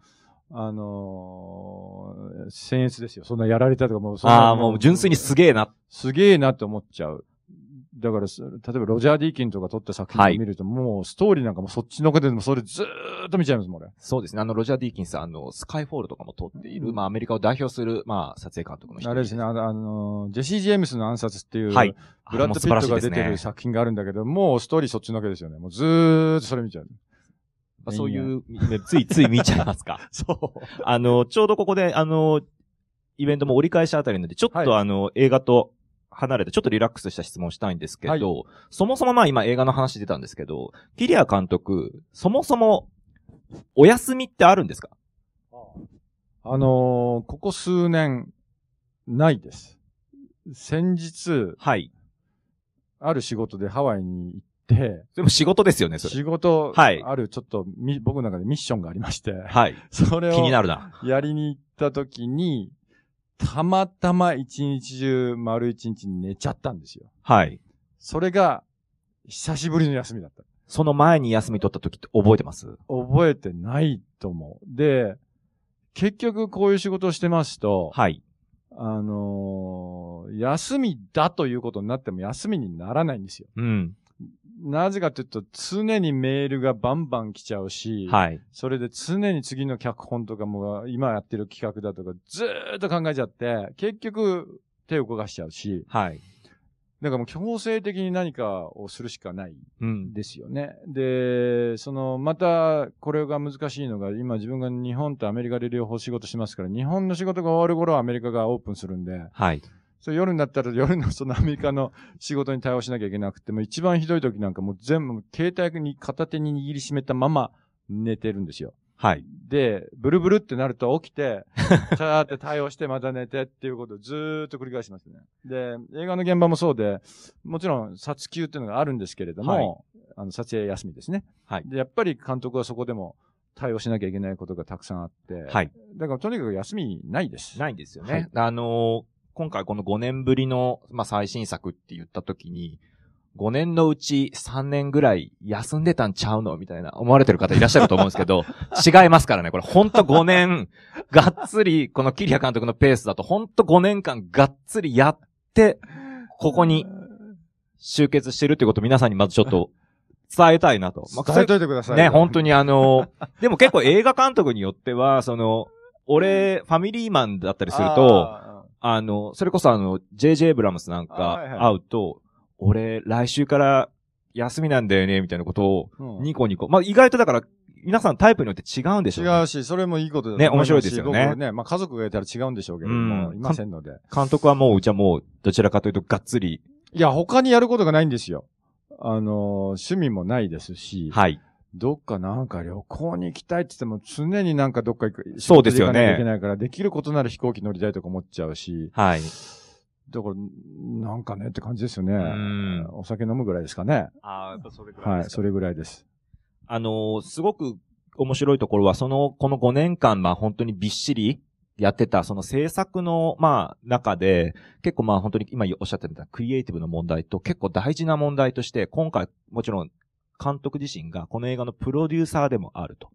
あのー、僭越ですよ。そんなやられたとかもうそんな、ああ、もう純粋にすげえな。すげえなって思っちゃう。だからす、例えばロジャー・ディーキンとか撮った作品を見ると、もうストーリーなんかもそっちのけでもそれずーっと見ちゃいますもん、俺。そうですね。あの、ロジャー・ディーキンス、あの、スカイフォールとかも撮っている、うんまあ、アメリカを代表する、まあ、撮影監督の人あれですね、あの、ジェシー・ジェームスの暗殺っていう、はい。ブラッド・ピットが出てる作品があるんだけど、もうストーリーそっちのけですよね。もうずーっとそれ見ちゃう。まあそういう、ついつい見ちゃいますか。そう。あの、ちょうどここで、あの、イベントも折り返しあたりなんで、ちょっと、はいあの、映画と離れて、ちょっとリラックスした質問をしたいんですけど、はいそもそもまあ今映画の話出たんですけど、キリア監督、そもそも、お休みってあるんですか？あのーここ数年、ないです。先日、はい。ある仕事でハワイに行って、でも仕事ですよね、それ。仕事、はいあるちょっとみ、僕の中でミッションがありまして、はい。それを気になるな。やりに行った時に、たまたま一日中、丸一日寝ちゃったんですよ。はい。それが、久しぶりの休みだった。その前に休み取った時って覚えてます？覚えてないと思う。で、結局こういう仕事をしてますと、はい。あのー休みだということになっても休みにならないんですよ。うん。なぜかというと、常にメールがバンバン来ちゃうし、はい。それで常に次の脚本とかも、今やってる企画だとか、ずーっと考えちゃって、結局手を動かしちゃうし、はい。だからもう強制的に何かをするしかないうん。ですよね。で、その、また、これが難しいのが、今自分が日本とアメリカで両方仕事しますから、日本の仕事が終わる頃はアメリカがオープンするんで、はい。それ夜になったら夜の そのアメリカの仕事に対応しなきゃいけなくて、もう一番ひどい時なんかもう全部携帯に片手に握りしめたまま寝てるんですよ。はい。で、ブルブルってなると起きて、チャーって対応してまた寝てっていうことをずーっと繰り返しますね。で、映画の現場もそうで、もちろん撮休っていうのがあるんですけれども、はいあの撮影休みですね。はいで、やっぱり監督はそこでも対応しなきゃいけないことがたくさんあって、はい。だからとにかく休みないです。ないんですよね。はいあのー今回この5年ぶりの、まあ、最新作って言った時に、5年のうち3年ぐらい休んでたんちゃうのみたいな思われてる方いらっしゃると思うんですけど、違いますからね。これほんと5年、がっつり、このキリア監督のペースだとほんと5年間がっつりやって、ここに集結してるってことを皆さんにまずちょっと伝えたいなと。まあ 伝えといてください。ね、本当にあの、でも結構映画監督によっては、その、俺、ファミリーマンだったりすると、ああの、それこそあの、JJ ブラムスなんか会うと、俺、来週から休みなんだよね、みたいなことを、ニコニコ。まあ、意外とだから、皆さんタイプによって違うんでしょうね。違うし、それもいいことだとね面白いですよね僕ね、まあ家族がいたら違うんでしょうけれども、うんいませんので。監督はもう、じゃあもう、どちらかというと、がっつり、いや、他にやることがないんですよ。あの、趣味もないですし、はい。どっかなんか旅行に行きたいって言っても常になんかどっか行く。そうですよね行かなきゃいけないから、できることなら飛行機乗りたいとか思っちゃうし、はい。だから、なんかねって感じですよねん。お酒飲むぐらいですかね。ああ、やっぱそれぐはい、それぐらいです。あのーすごく面白いところは、その、この5年間、まあ本当にびっしりやってた、その制作の、まあ中で、結構まあ本当に今おっしゃってたクリエイティブの問題と結構大事な問題として、今回もちろん監督自身がこの映画のプロデューサーでもあると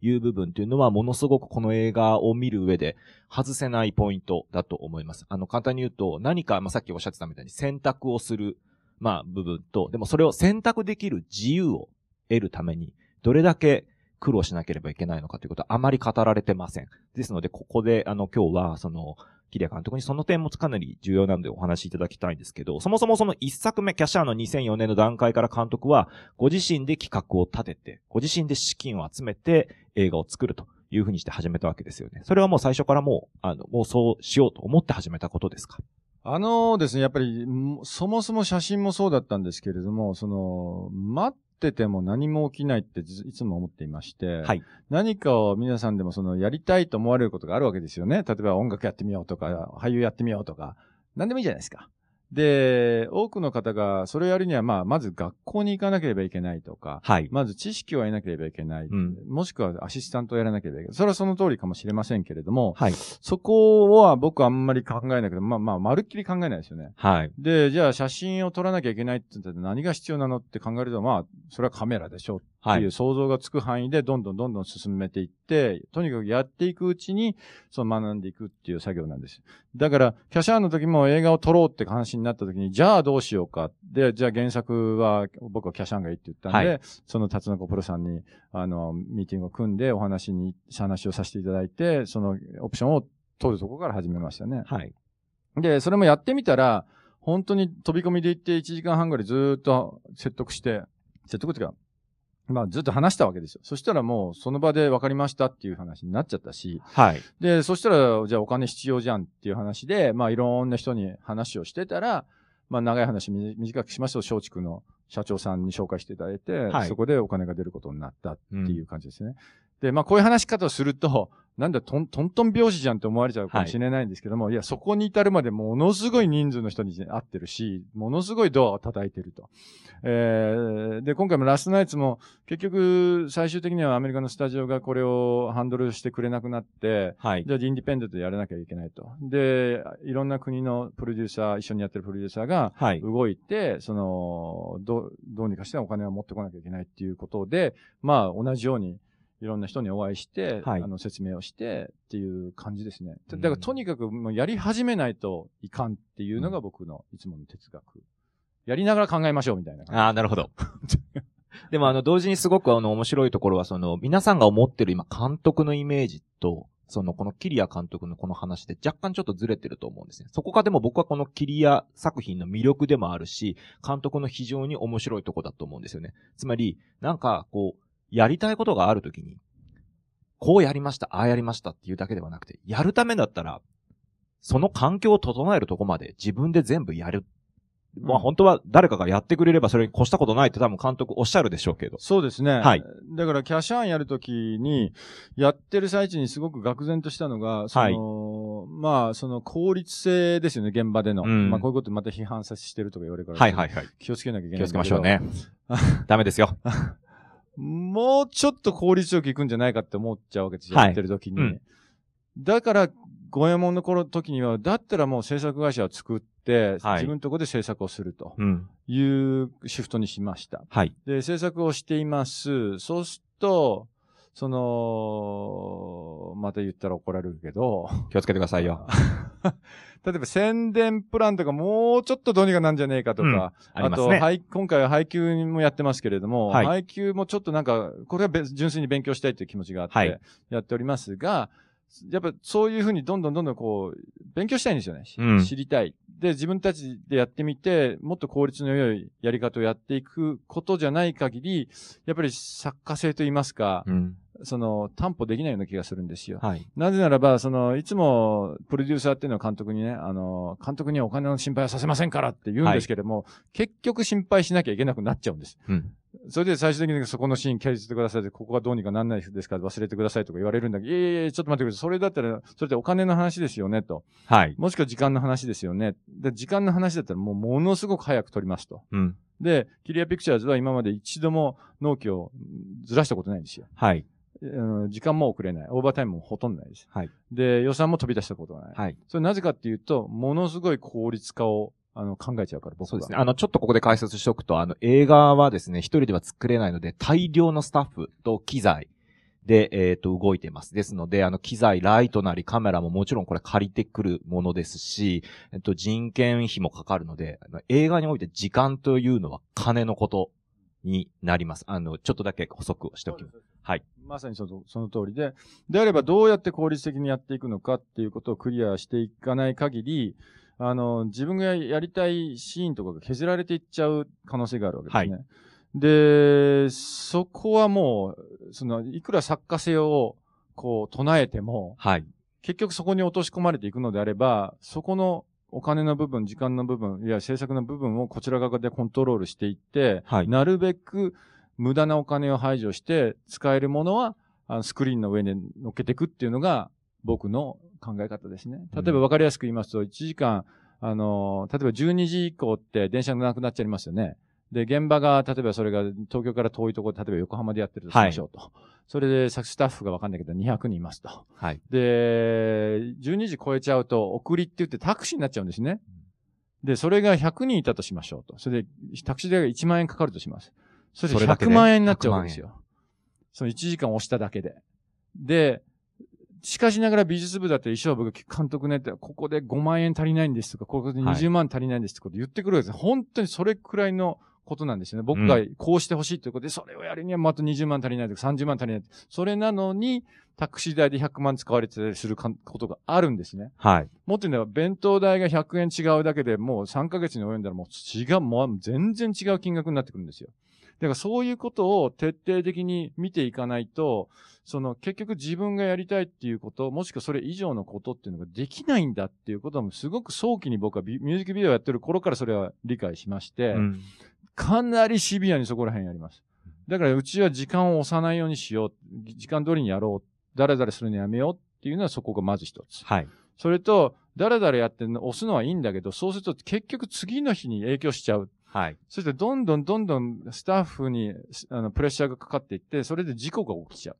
いう部分っていうのはものすごくこの映画を見る上で外せないポイントだと思います。あの簡単に言うと何か、まあさっきおっしゃってたみたいに選択をする、まあ部分と、でもそれを選択できる自由を得るために、どれだけ苦労しなければいけないのかということはあまり語られてません。ですので、ここで、あの、今日は、その、キリア監督にその点もかなり重要なのでお話しいただきたいんですけど、そもそもその一作目、キャシャーの2004年の段階から監督は、ご自身で企画を立てて、ご自身で資金を集めて映画を作るというふうにして始めたわけですよね。それはもう最初からもう、あの、もうそうしようと思って始めたことですか？あのですね、やっぱり、そもそも写真もそうだったんですけれども、その、ってても何も起きないってずいつも思っていまして、はい。何かを皆さんでもそのやりたいと思われることがあるわけですよね。例えば音楽やってみようとか、俳優やってみようとか、何でもいいじゃないですか。で、多くの方がそれをやるには、まあ、まず学校に行かなければいけないとか、はい。まず知識を得なければいけない。うんもしくはアシスタントをやらなければいけない。それはその通りかもしれませんけれども、はい。そこは僕はあんまり考えないけど、まあまあ、まるっきり考えないですよね。はい。で、じゃあ写真を撮らなきゃいけないって言ったら何が必要なのって考えると、まあ、それはカメラでしょっていうはい。想像がつく範囲でどんどんどんどん進めていって、とにかくやっていくうちに、その学んでいくっていう作業なんです。だから、キャシャーンの時も映画を撮ろうって話になった時に、じゃあどうしようか。で、じゃあ原作は僕はキャシャーンがいいって言ったんで、はその辰野子プロさんに、あの、ミーティングを組んでお話に、話をさせていただいて、そのオプションを取るところから始めましたね。はい。で、それもやってみたら、本当に飛び込みで行って1時間半ぐらいずーっと説得して、説得っていうか、まあずっと話したわけですよ。そしたらもうその場で分かりましたっていう話になっちゃったし、はい。で、そしたらじゃあお金必要じゃんっていう話で、まあいろんな人に話をしてたら、まあ長い話み短くしますと、松竹の社長さんに紹介していただいて、はいそこでお金が出ることになったっていう感じですね。で、まあこういう話し方をすると、なんだトントントン拍子じゃんって思われちゃうかもしれないんですけども、い、や、そこに至るまでものすごい人数の人に会ってるし、ものすごいドアを叩いてると。えーで、今回もラストナイツも結局最終的にはアメリカのスタジオがこれをハンドルしてくれなくなって、はい。じゃあ、インディペンデントでやらなきゃいけないと。で、いろんな国のプロデューサー、一緒にやってるプロデューサーがはい。動いて、その、どう、どうにかしてお金を持ってこなきゃいけないっていうことで、まあ、同じように、いろんな人にお会いして、はいあの、説明をしてっていう感じですね。うんだから、とにかくもうやり始めないといかんっていうのが僕のいつもの哲学。やりながら考えましょうみたいな。ああ、なるほど。でもあの、同時にすごくあの、面白いところは、その、皆さんが思ってる今、監督のイメージと、その、このキリア監督のこの話で若干ちょっとずれてると思うんですね。そこがでも僕はこのキリア作品の魅力でもあるし、監督の非常に面白いとこだと思うんですよね。つまり、なんか、こう、やりたいことがあるときに、こうやりました、ああやりましたっていうだけではなくて、やるためだったら、その環境を整えるとこまで自分で全部やる。まあうん本当は誰かがやってくれればそれに越したことないって多分監督おっしゃるでしょうけど。そうですね。はい。だから、キャシャーンやるときに、やってる最中にすごく愕然としたのが、その、まあ、その効率性ですよね、現場での。うんまあ、こういうことまた批判さしてるとか言われるから、はいはいはい。気をつけなきゃいけない気をつけましょうね。ダメですよ。ど。もうちょっと効率よくいくんじゃないかって思っちゃうわけですよ、はいやってるときに。うんだから、五右衛門の頃時には、だったらもう制作会社を作って、はい自分のところで制作をするとうん。いうシフトにしました。はい。で、制作をしています。そうすると、その、また言ったら怒られるけど、気をつけてくださいよ。例えば宣伝プランとかもうちょっとどうにかなんじゃねえかとか、うんありますと、ね。配今回は配給もやってますけれども、はい配給もちょっとなんか、これは別純粋に勉強したいという気持ちがあっはいて、やっておりますが、やっぱそういうふうにどんどんどんどんこう、勉強したいんですよね。しうん知りたい。で、自分たちでやってみて、もっと効率の良いやり方をやっていくことじゃない限り、やっぱり作家性といいますか、うん。その、担保できないような気がするんですよ。はい。なぜならば、その、いつも、プロデューサーっていうのは監督にね、あの、監督にはお金の心配はさせませんからって言うんですけれども、結局心配しなきゃいけなくなっちゃうんです。うん。それで最終的にそこのシーン削ってくださいって、ここがどうにかなんないですから忘れてくださいとか言われるんだけど、いやいやいや、ちょっと待ってください。それだったら、それってお金の話ですよね、と。はい。もしくは時間の話ですよね。で、時間の話だったらもうものすごく早く撮りますと。うん。で、キリアピクチャーズは今まで一度も納期をずらしたことないんですよ。はい。うん時間も遅れない。オーバータイムもほとんどないです。はい。で、予算も飛び出したことがない。はい。それなぜかっていうと、ものすごい効率化をあの考えちゃうから、僕は。そうですね。あの、ちょっとここで解説しておくと、あの、映画はですね、一人では作れないので、大量のスタッフと機材で、えっ、と、動いてます。ですので、あの、機材、ライトなりカメラももちろんこれ借りてくるものですし、えっと、人件費もかかるので、あの映画において時間というのは金のことになります。あの、ちょっとだけ補足をしておきます。はい。まさにそのその通りで、であればどうやって効率的にやっていくのかっていうことをクリアしていかない限り、あの、自分がやりたいシーンとかが削られていっちゃう可能性があるわけですね。で、そこはもう、その、いくら作家性を、こう、唱えても、はい。結局そこに落とし込まれていくのであれば、そこのお金の部分、時間の部分、いや制作の部分をこちら側でコントロールしていって、はいなるべく無駄なお金を排除して、使えるものは、あのスクリーンの上に乗っけていくっていうのが、僕の考え方ですね。例えば分かりやすく言いますと、1時間、あの、例えば12時以降って電車がなくなっちゃいますよね。で、現場が、例えばそれが東京から遠いところ、例えば横浜でやってるとしましょうと。それで、スタッフが分かんないけど200人いますと。はい。で、12時超えちゃうと、送りって言ってタクシーになっちゃうんですね。で、それが100人いたとしましょうと。それで、タクシー代が1万円かかるとします。それで100それだけで万円になっちゃうわけですよ。その1時間押しただけで。で、しかしながら美術部だって一生僕監督ねって、ここで5万円足りないんですとか、ここで20万足りないんですってこと言ってくるわけです。本当にそれくらいのことなんですよね。僕がこうしてほしいということで、それをやるにはまた20万足りないとか30万足りない。それなのに、タクシー代で100万使われてたりするかことがあるんですね。はい。もっと言うのは、弁当代が100円違うだけでもう3ヶ月に及んだらもう違う、もう全然違う金額になってくるんですよ。だからそういうことを徹底的に見ていかないと、その結局自分がやりたいっていうこと、もしくはそれ以上のことっていうのができないんだっていうこともすごく早期に僕はビミュージックビデオやってる頃からそれは理解しまして、うんかなりシビアにそこら辺やります。だからうちは時間を押さないようにしよう。時間通りにやろう。だらだらするのやめようっていうのはそこがまず一つ。はい。それと、だらだらやって押すのはいいんだけど、そうすると結局次の日に影響しちゃう。はい。そしてどんどんどんどんスタッフにあのプレッシャーがかかっていって、それで事故が起きちゃう。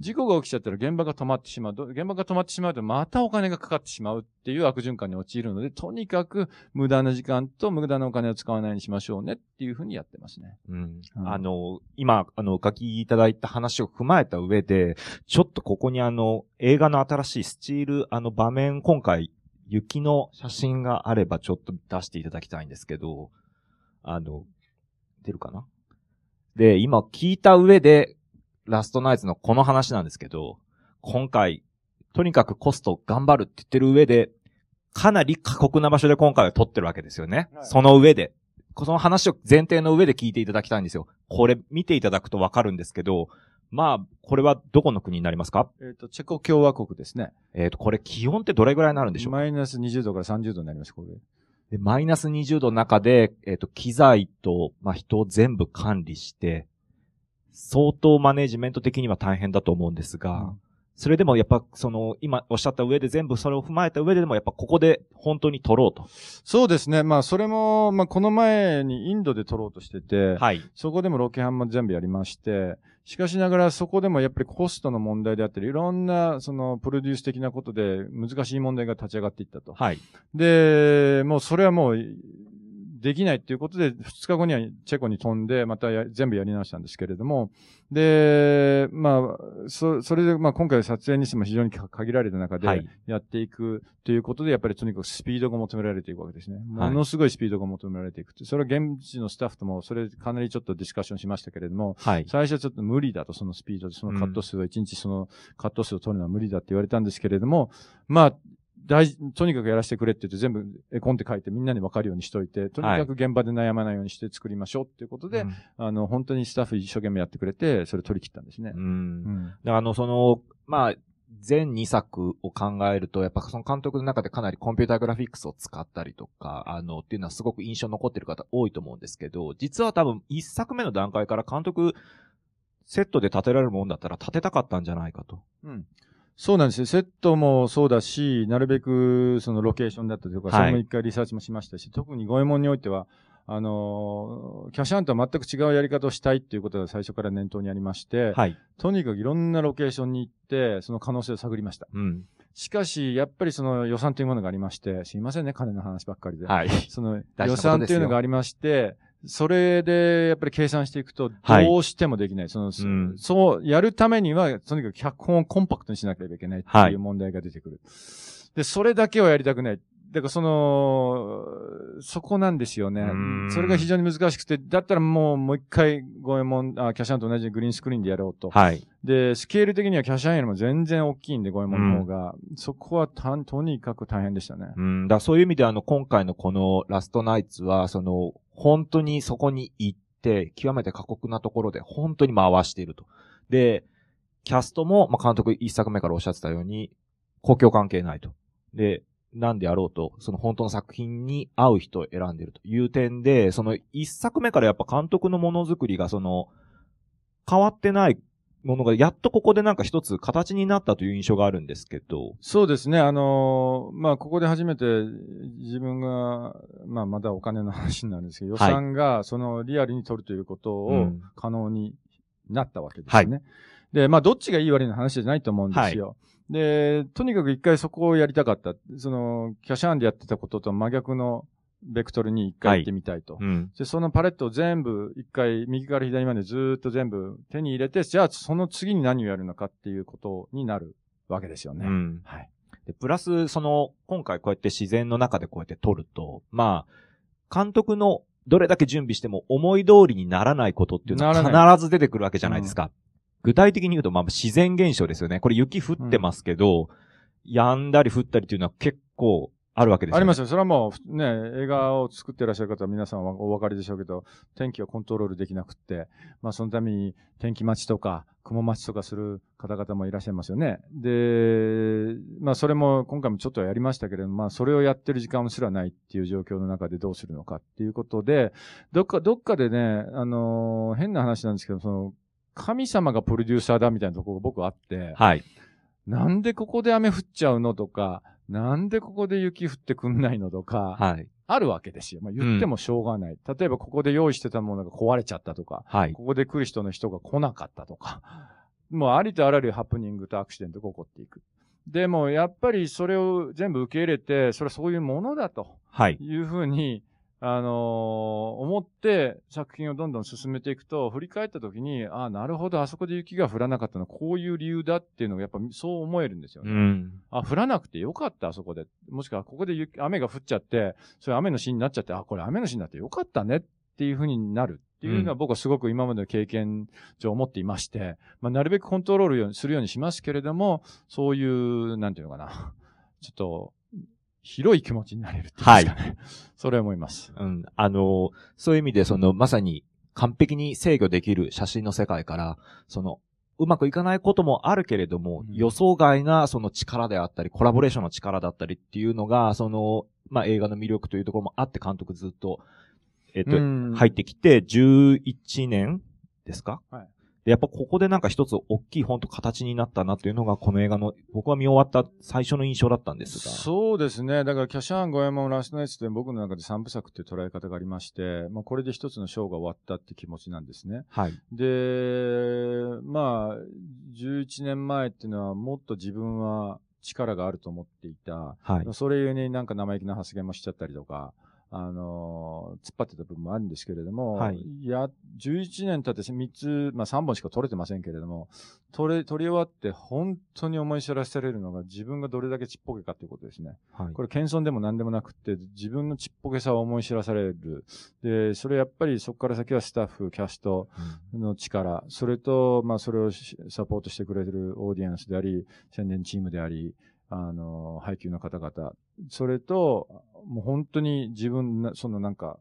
事故が起きちゃったら現場が止まってしまう。ど現場が止まってしまうとまたお金がかかってしまうっていう悪循環に陥るので、とにかく無駄な時間と無駄なお金を使わないようにしましょうねっていうふうにやってますね。うんうんあの、今、あの、お書きいただいた話を踏まえた上で、ちょっとここにあの、映画の新しいスチール、あの場面、今回、雪の写真があればちょっと出していただきたいんですけど、あの、出るかな？で、今聞いた上で、ラストナイツのこの話なんですけど、今回、とにかくコスト頑張るって言ってる上で、かなり過酷な場所で今回は撮ってるわけですよね。はいその上で。この話を前提の上で聞いていただきたいんですよ。これ見ていただくとわかるんですけど、まあ、これはどこの国になりますか？えっ、と、チェコ共和国ですね。えっ、と、これ気温ってどれぐらいになるんでしょう？かマイナス20度から30度になります、これ。でマイナス20度の中で、えっ、と、機材と、まあ、人を全部管理して、相当マネジメント的には大変だと思うんですが、うん。それでもやっぱ、その、今おっしゃった上で全部それを踏まえた上でも、やっぱここで本当に撮ろうと。そうですね。まあ、それも、まあ、この前にインドで撮ろうとしてて、はい。そこでもロケハンも全部やりまして、しかしながらそこでもやっぱりコストの問題であったり、いろんな、その、プロデュース的なことで難しい問題が立ち上がっていったと。はい。で、もうそれはもう、できないっていうことで、2日後にはチェコに飛んで、またや全部やり直したんですけれども、で、まあ、そ、それで、まあ今回撮影にしても非常にか限られた中ではい、やっていくということで、やっぱりとにかくスピードが求められていくわけですね。ものすごいスピードが求められていく。それは現地のスタッフとも、それかなりちょっとディスカッションしましたけれども、はい。最初はちょっと無理だと、そのスピードで、そのカット数を、一日そのカット数を取るのは無理だって言われたんですけれども、まあ、大事、とにかくやらせてくれって言って全部絵コンって書いてみんなに分かるようにしといて、とにかく現場で悩まないようにして作りましょうっていうことで、うんあの、本当にスタッフ一生懸命やってくれて、それ取り切ったんですねう。。うんん。だからあの、その、まあ、全2作を考えると、やっぱその監督の中でかなりコンピューターグラフィックスを使ったりとか、あの、っていうのはすごく印象に残ってる方多いと思うんですけど、実は多分1作目の段階から監督、セットで立てられるもんだったら立てたかったんじゃないかと。うん。そうなんですよ。セットもそうだし、なるべくそのロケーションだったりとか、はいそれも一回リサーチもしましたし、特に五右衛門においては、あのーキャシャンとは全く違うやり方をしたいっていうことが最初から念頭にありまして、はい。とにかくいろんなロケーションに行って、その可能性を探りました。うん。しかし、やっぱりその予算というものがありまして、すいませんね、金の話ばっかりで。はい。その予算というのがありまして、それでやっぱり計算していくと、はいどうしてもできない。その、うんそう、やるためには、とにかく脚本をコンパクトにしなければいけないってはいいう問題が出てくる。で、それだけはやりたくない。だからその、そこなんですよねうん。それが非常に難しくて、だったらもう、もう一回、ゴエモン、あ、キャシャンと同じグリーンスクリーンでやろうと。はい。で、スケール的にはキャシャンよりも全然大きいんで、ゴエモンの方が。そこはたん、とにかく大変でしたね。うん。だそういう意味であの、今回のこのラストナイツは、その、本当にそこに行って、極めて過酷なところで本当に回していると。で、キャストも、まあ、監督一作目からおっしゃってたように、公共関係ないと。で、なんであろうと、その本当の作品に合う人を選んでいるという点で、その一作目からやっぱ監督のものづくりがその、変わってないものが、やっとここでなんか一つ形になったという印象があるんですけど。そうですね。あのーまあ、ここで初めて自分が、まあ、まだお金の話になるんですけど、予はい算がそのリアルに取るということをうん可能になったわけですね。で、まあ、どっちがいい悪いの話じゃないと思うんですよ。で、とにかく一回そこをやりたかった。その、キャシャーンでやってたことと真逆のベクトルに一回行ってみたいと。うん。で、そのパレットを全部、一回、右から左までずーっと全部手に入れて、じゃあその次に何をやるのかっていうことになるわけですよね。うん。はい。で、プラス、その、今回こうやって自然の中でこうやって撮ると、まあ、監督のどれだけ準備しても思い通りにならないことっていうのは必ず出てくるわけじゃないですか。具体的に言うと、まあ、自然現象ですよね。これ雪降ってますけど、止んだり降ったりっていうのは結構あるわけですよね。ありますよ。それはもう、ね、映画を作ってらっしゃる方は皆さんはお分かりでしょうけど、天気をコントロールできなくって、まあそのために天気待ちとか、雲待ちとかする方々もいらっしゃいますよね。で、まあそれも今回もちょっとやりましたけれども、まあそれをやってる時間すらないっていう状況の中でどうするのかっていうことで、どっか、どっかでね、あのー変な話なんですけど、その、神様がプロデューサーだみたいなところが僕あって、はい。なんでここで雨降っちゃうのとか、なんでここで雪降ってくんないのとか、はい。あるわけですよ。まあ、言ってもしょうがない。例えばここで用意してたものが壊れちゃったとか、はい。ここで来る人の人が来なかったとか、もうありとあらゆるハプニングとアクシデントが起こっていく。でもやっぱりそれを全部受け入れて、それはそういうものだとはい。いうふうに、あのー思って作品をどんどん進めていくと、振り返った時に、ああ、なるほど、あそこで雪が降らなかったのはこういう理由だっていうのがやっぱそう思えるんですよね。うん。あ、降らなくてよかった、あそこで。もしくは、ここで雪雨が降っちゃって、それ雨のシーンになっちゃって、あ、これ雨のシーンになってよかったねっていう風になるっていうのは僕はすごく今までの経験上思っていまして、まあ、なるべくコントロールするようにしますけれども、そういう、なんていうのかな。ちょっと、広い気持ちになれるっていうんですかね。それ思います。うん。あの、そういう意味で、その、まさに完璧に制御できる写真の世界から、その、うまくいかないこともあるけれども、うん予想外なその力であったり、コラボレーションの力だったりっていうのが、その、まあ、映画の魅力というところもあって監督ずっと、えっと、うん入ってきて、11年ですか？はいで、やっぱここでなんか一つ大きい本と形になったなっていうのが、この映画の、僕は見終わった最初の印象だったんですが。そうですね。だから、キャシャーン・ゴエモン・ラストナイツって僕の中で三部作っていう捉え方がありまして、まあ、これで一つのショーが終わったって気持ちなんですね。はい。で、まあ、11年前っていうのはもっと自分は力があると思っていた。はい。それゆえになんか生意気な発言もしちゃったりとか、あの突っ張ってた部分もあるんですけれども、はいや、11年経って3つ、まあ3本しか取れてませんけれども、取れ、取り終わって本当に思い知らされるのが自分がどれだけちっぽけかということですね。はい。これ謙遜でも何でもなくって、自分のちっぽけさを思い知らされる。で、それやっぱりそこから先はスタッフ、キャストの力、それと、まあそれをしサポートしてくれてるオーディエンスであり、宣伝チームであり、あの、配給の方々、それと、もう本当に自分な、そのなんか、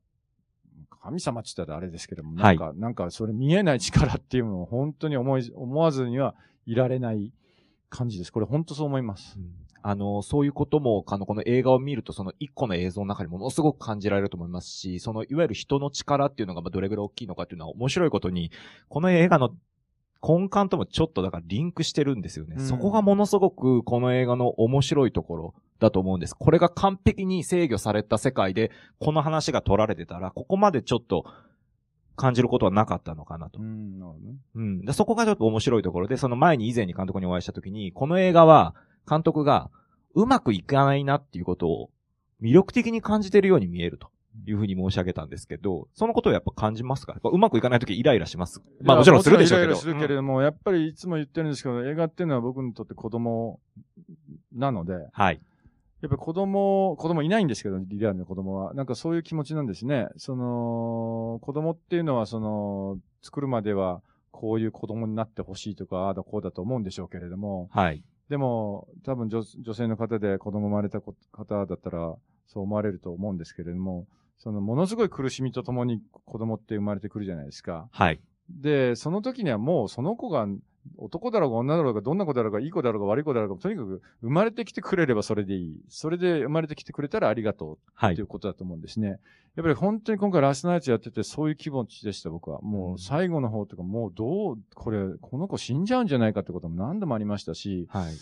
神様って言ったらあれですけども、なんか、なんかそれ見えない力っていうのを本当に思い、思わずにはいられない感じです。これ本当そう思います。あの、そういうことも、あの、この映画を見ると、その一個の映像の中にものすごく感じられると思いますし、その、いわゆる人の力っていうのが、まあ、どれぐらい大きいのかっていうのは面白いことに、この映画の根幹ともちょっとだからリンクしてるんですよね。うんそこがものすごくこの映画の面白いところだと思うんです。これが完璧に制御された世界で、この話が取られてたら、ここまでちょっと感じることはなかったのかなとう。ん、なるほどね。うん。でそこがちょっと面白いところで、その前に以前に監督にお会いしたときに、この映画は、監督がうまくいかないなっていうことを魅力的に感じてるように見えるというふうに申し上げたんですけど、そのことをやっぱ感じますか？やっぱうまくいかないときイライラします。まあもちろんするでしょうけど。イライラするけれども、やっぱりいつも言ってるんですけど、映画っていうのは僕にとって子供なので、やっはい。ぱり子供、子供いないんですけど、リアルな子供は。なんかそういう気持ちなんですね。その、子供っていうのは、その、作るまでは、こういう子供になってほしいとか、ああだこうだと思うんでしょうけれども、はい。でも、多分女女性の方で子供生まれたこ方だったら、そう思われると思うんですけれども、その、ものすごい苦しみとともに子供って生まれてくるじゃないですか。はい。で、その時にはもうその子が男だろうが女だろうがどんな子だろうがいい子だろうが悪い子だろうがとにかく生まれてきてくれればそれでいい。それで生まれてきてくれたらありがとうはいっていう。ことだと思うんですね。やっぱり本当に今回ラストナイツやっててそういう気持ちでした僕は。もう最後の方とかもうどう、これ、この子死んじゃうんじゃないかってことも何度もありましたし、はい。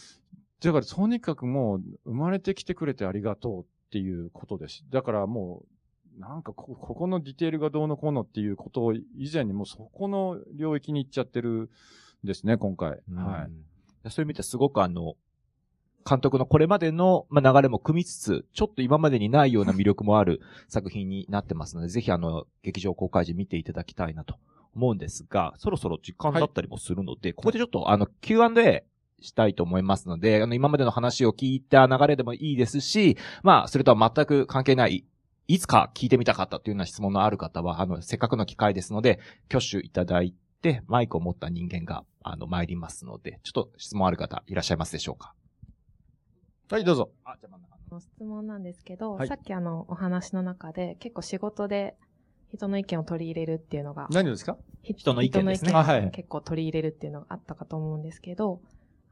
だからとにかくもう生まれてきてくれてありがとうっていうことです。だからもう、なんかこここのディテールがどうのこうのっていうことを以前にもうそこの領域に行っちゃってるんですね、今回。はい。い。そういう意味ですごくあの、監督のこれまでの、まあ、流れも組みつつ、ちょっと今までにないような魅力もある作品になってますので、ぜひあの、劇場公開時見ていただきたいなと思うんですが、そろそろ時間だったりもするので、ここでちょっとあの、Q&A したいと思いますので、あの、今までの話を聞いた流れでもいいですし、まあ、それとは全く関係ない、いつか聞いてみたかったというような質問のある方は、あの、せっかくの機会ですので、挙手いただいて、マイクを持った人間が、あの、参りますので、ちょっと質問ある方いらっしゃいますでしょうか？はい、どうぞ。あ、じゃあ真ん中の。質問なんですけど、はい。さっきあの、お話の中で、結構仕事で人の意見を取り入れるっていうのが、何をですか？ひ人の意見ですね。結構取り入れるっていうのがあったかと思うんですけど、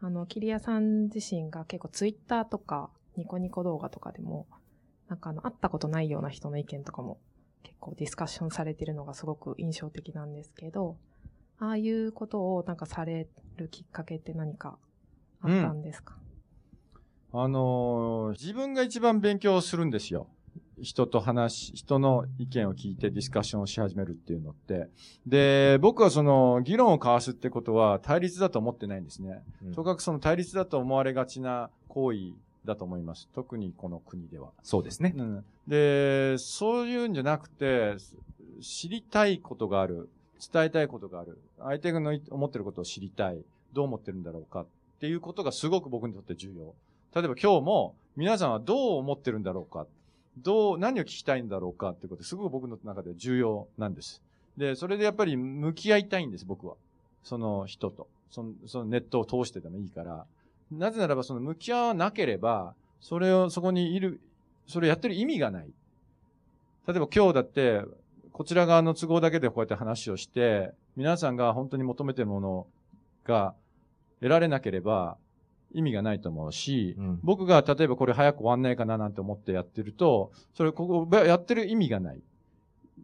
あの、桐谷さん自身が結構ツイッターとか、ニコニコ動画とかでも、なんかあの、会ったことないような人の意見とかも結構ディスカッションされてるのがすごく印象的なんですけど、ああいうことをなんかされるきっかけって何かあったんですか、あのー自分が一番勉強するんですよ。人と話し、人の意見を聞いてディスカッションをし始めるっていうのって。で、僕はその議論を交わすってことは対立だと思ってないんですね。うんとかくその対立だと思われがちな行為だと思います。特にこの国では。そうですね。うん、で、そういうんじゃなくて、知りたいことがある。伝えたいことがある。相手の思ってることを知りたい。どう思ってるんだろうかっていうことがすごく僕にとって重要。例えば今日も皆さんはどう思ってるんだろうか。どう、何を聞きたいんだろうかってことすごく僕の中で重要なんです。で、それでやっぱり向き合いたいんです、僕は。その人と。そのそのネットを通してでもいいから。なぜならばその向き合わなければ、それを、そこにいる、それやってる意味がない。例えば今日だって、こちら側の都合だけでこうやって話をして、皆さんが本当に求めてるものが得られなければ意味がないと思うし、うん僕が例えばこれ早く終わんないかななんて思ってやってると、それここ、やってる意味がない。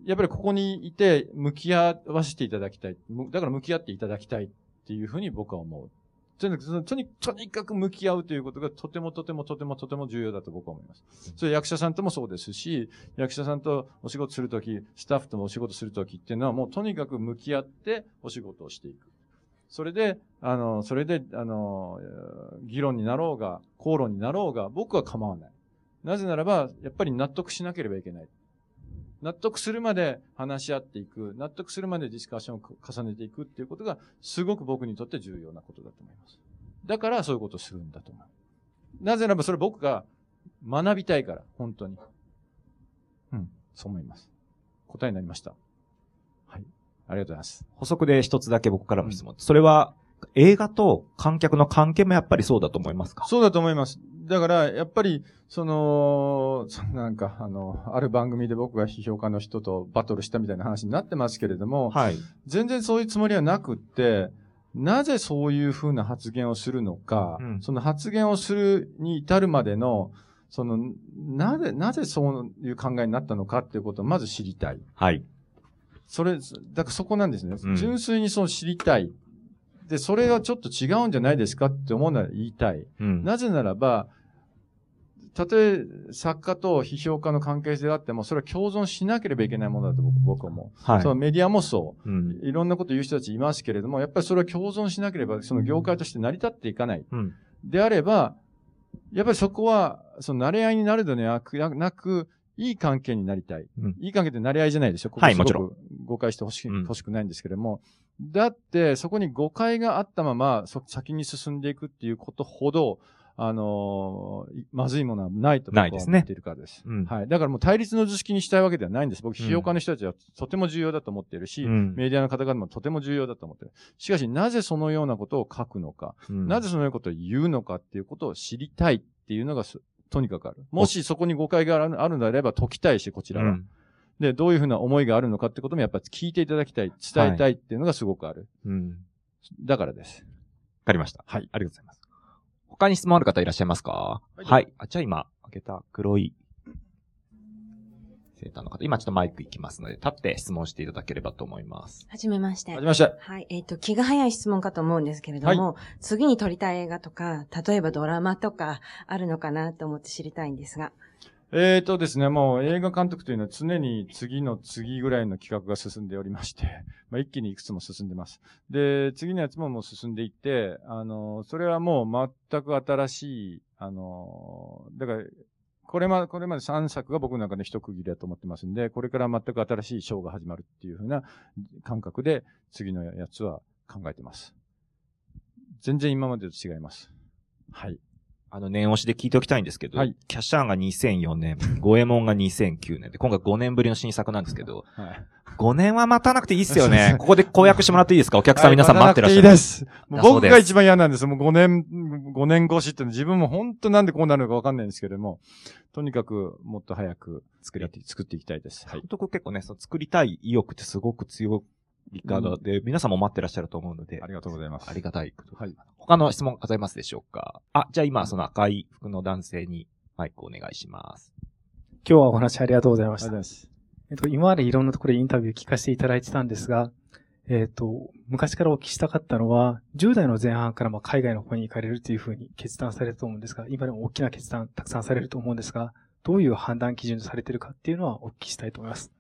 やっぱりここにいて向き合わせていただきたい。むだから向き合っていただきたいっていうふうに僕は思う。とにかくとにとにかく向き合うということがとてもとてもとてもとても重要だと僕は思います。それ役者さんともそうですし、役者さんとお仕事するとき、スタッフともお仕事するときっていうのはもうとにかく向き合ってお仕事をしていく。それで、あの、それで、あの、えー議論になろうが、口論になろうが、僕は構わない。なぜならば、やっぱり納得しなければいけない。納得するまで話し合っていく、納得するまでディスカッションを重ねていくっていうことが、すごく僕にとって重要なことだと思います。だから、そういうことをするんだと思う。なぜならば、それ僕が学びたいから、本当に。うん、そう思います。答えになりました。はい。ありがとうございます。補足で一つだけ僕からの質問。それは、映画と観客の関係もやっぱりそうだと思いますか？そうだと思います。だから、やっぱり、その、そなんか、あの、ある番組で僕が批評家の人とバトルしたみたいな話になってますけれども、はい。全然そういうつもりはなくって、なぜそういうふうな発言をするのか、うんその発言をするに至るまでの、その、なぜ、なぜそういう考えになったのかっていうことをまず知りたい。はい。それ、だからそこなんですね。うん純粋にそう知りたい。で、それはちょっと違うんじゃないですかって思うなら言いたい。うん。なぜならば、たとえ作家と批評家の関係性があっても、それは共存しなければいけないものだと僕僕は思う。はいそのメディアもそう。うん。いろんなこと言う人たちいますけれども、やっぱりそれは共存しなければ、その業界として成り立っていかない。うん。であれば、やっぱりそこは、その慣れ合いになるのではなく、いい関係になりたい。うんいい関係って慣れ合いじゃないでしょ。ここはいもちろ誤解してほし,、しくないんですけれども。だって、そこに誤解があったまま、そ先に進んでいくっていうことほど、あのーいまずいものはないとないですね思っているからです。うんはい。だからもう対立の図式にしたいわけではないんです。僕、うん批評家の人たちはとても重要だと思っているし、うんメディアの方々もとても重要だと思っている。しかし、なぜそのようなことを書くのか、うんなぜそのようなことを言うのかっていうことを知りたいっていうのがすとにかくある。もしそこに誤解があるのであれば解きたいし、こちらは。うんで、どういうふうな思いがあるのかってこともやっぱり聞いていただきたい、伝えたいっていうのがすごくある。うん。だからです。かりました。はい。ありがとうございます。他に質問ある方いらっしゃいますか？はいはい。あ、じゃあ今、開けた黒い、セーターの方、今ちょっとマイクいきますので、立って質問していただければと思います。はじめまして。はじめまして。はい。えっ、と、気が早い質問かと思うんですけれども、次に撮りたい映画とか、例えばドラマとか、あるのかなと思って知りたいんですが。えーとですね、もう映画監督というのは常に次の次ぐらいの企画が進んでおりまして、まあ、一気にいくつも進んでます。で、次のやつももう進んでいって、あの、それはもう全く新しい、あの、だから、これま、これまで3作が僕の中で一区切りだと思ってますんで、これから全く新しいショーが始まるっていう風な感覚で、次のやつは考えてます。全然今までと違います。はい。あの、念押しで聞いておきたいんですけど、はいキャッシャーンが2004年、ゴエモンが2009年で、今回5年ぶりの新作なんですけど、はい。5年は待たなくていいっすよね。ここで公約してもらっていいですか？お客さん皆さん待ってらっしゃる。いいです。もうだそうです僕が一番嫌なんです。もう5年、5年越しって自分も本当なんでこうなるのかわかんないんですけれども、とにかくもっと早く作り、作っていきたいです。はい監。督結構ね、その作りたい意欲ってすごく強い方で、皆さんも待ってらっしゃると思うのであ、りがとうございます。ありがたい。はい。他の質問ございますでしょうか？あ、じゃあ今、その赤い服の男性にマイクお願いします。今日はお話ありがとうございましたありがとうご。ざいます。えっと、今までいろんなところでインタビュー聞かせていただいてたんですが、えっと、昔からお聞きしたかったのは、10代の前半からまあ海外の方に行かれるというふうに決断されると思うんですが、今でも大きな決断たくさんされると思うんですが、どういう判断基準でされているかっていうのはお聞きしたいと思います。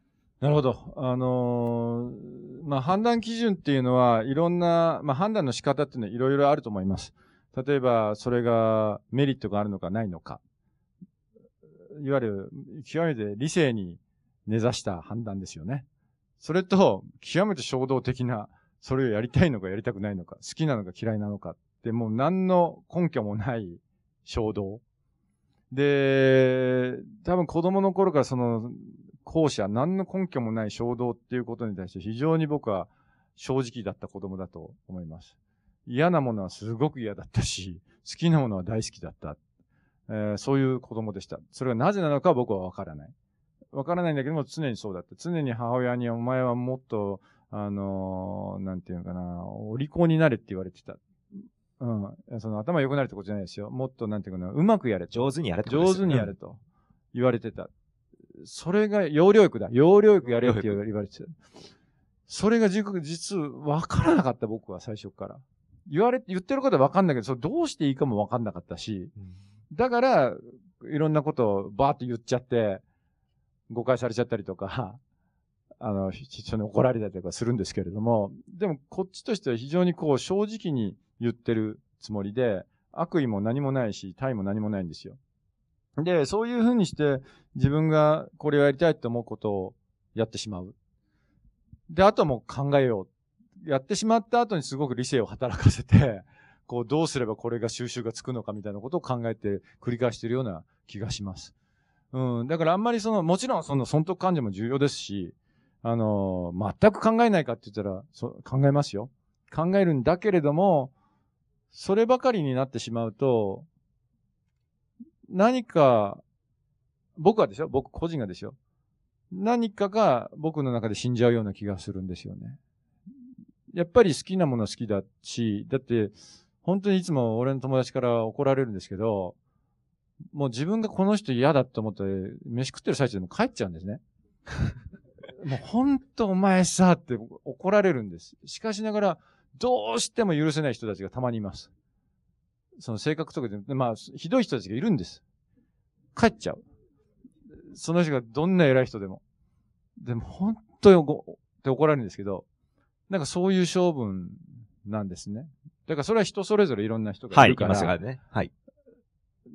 なるほど。あのーまあ、判断基準っていうのは、いろんな、まあ、判断の仕方っていうのはいろいろあると思います。例えば、それがメリットがあるのかないのか。いわゆる、極めて理性に根ざした判断ですよね。それと、極めて衝動的な、それをやりたいのかやりたくないのか、好きなのか嫌いなのかって、もう何の根拠もない衝動。で、多分子供の頃からその、後者、何の根拠もない衝動っていうことに対して非常に僕は正直だった子供だと思います。嫌なものはすごく嫌だったし、好きなものは大好きだった。えーそういう子供でした。それがなぜなのかは僕はわからない。わからないんだけども常にそうだった。常に母親にお前はもっと、あのーなんていうのかな、お利口になれって言われてた。うん。その頭良くなるってことじゃないですよ。もっとなんていうかな、うまくやれと。上手にやれってこと上手にやれと言われてた。それが、要領よくだ。要領よくやれって言われてた。それが実実、わからなかった僕は最初から。言われ、言ってることはわかんないけど、それどうしていいかもわかんなかったし、だから、いろんなことをバーって言っちゃって、誤解されちゃったりとか、あの、人に怒られたりとかするんですけれども、でもこっちとしては非常にこう正直に言ってるつもりで、悪意も何もないし、対も何もないんですよ。で、そういうふうにして自分がこれをやりたいと思うことをやってしまう。で、あとはもう考えよう。やってしまった後にすごく理性を働かせて、こうどうすればこれが収集がつくのかみたいなことを考えて繰り返しているような気がします。うん。だからあんまりその、もちろんその損得感情も重要ですし、あの、全く考えないかって言ったら、そ考えますよ。考えるんだけれども、そればかりになってしまうと、何か、僕はですよ、僕個人がですよ。何かが僕の中で死んじゃうような気がするんですよね。やっぱり好きなものは好きだし、だって、本当にいつも俺の友達から怒られるんですけど、もう自分がこの人嫌だと思って、飯食ってる最中でも帰っちゃうんですね。もう本当お前さって怒られるんです。しかしながら、どうしても許せない人たちがたまにいます。その性格とかで、まあ、ひどい人たちがいるんです。帰っちゃう。その人がどんな偉い人でも。でも本当に怒って怒られるんですけど、なんかそういう性分なんですね。だからそれは人それぞれいろんな人がい、るから。ますからね。はい。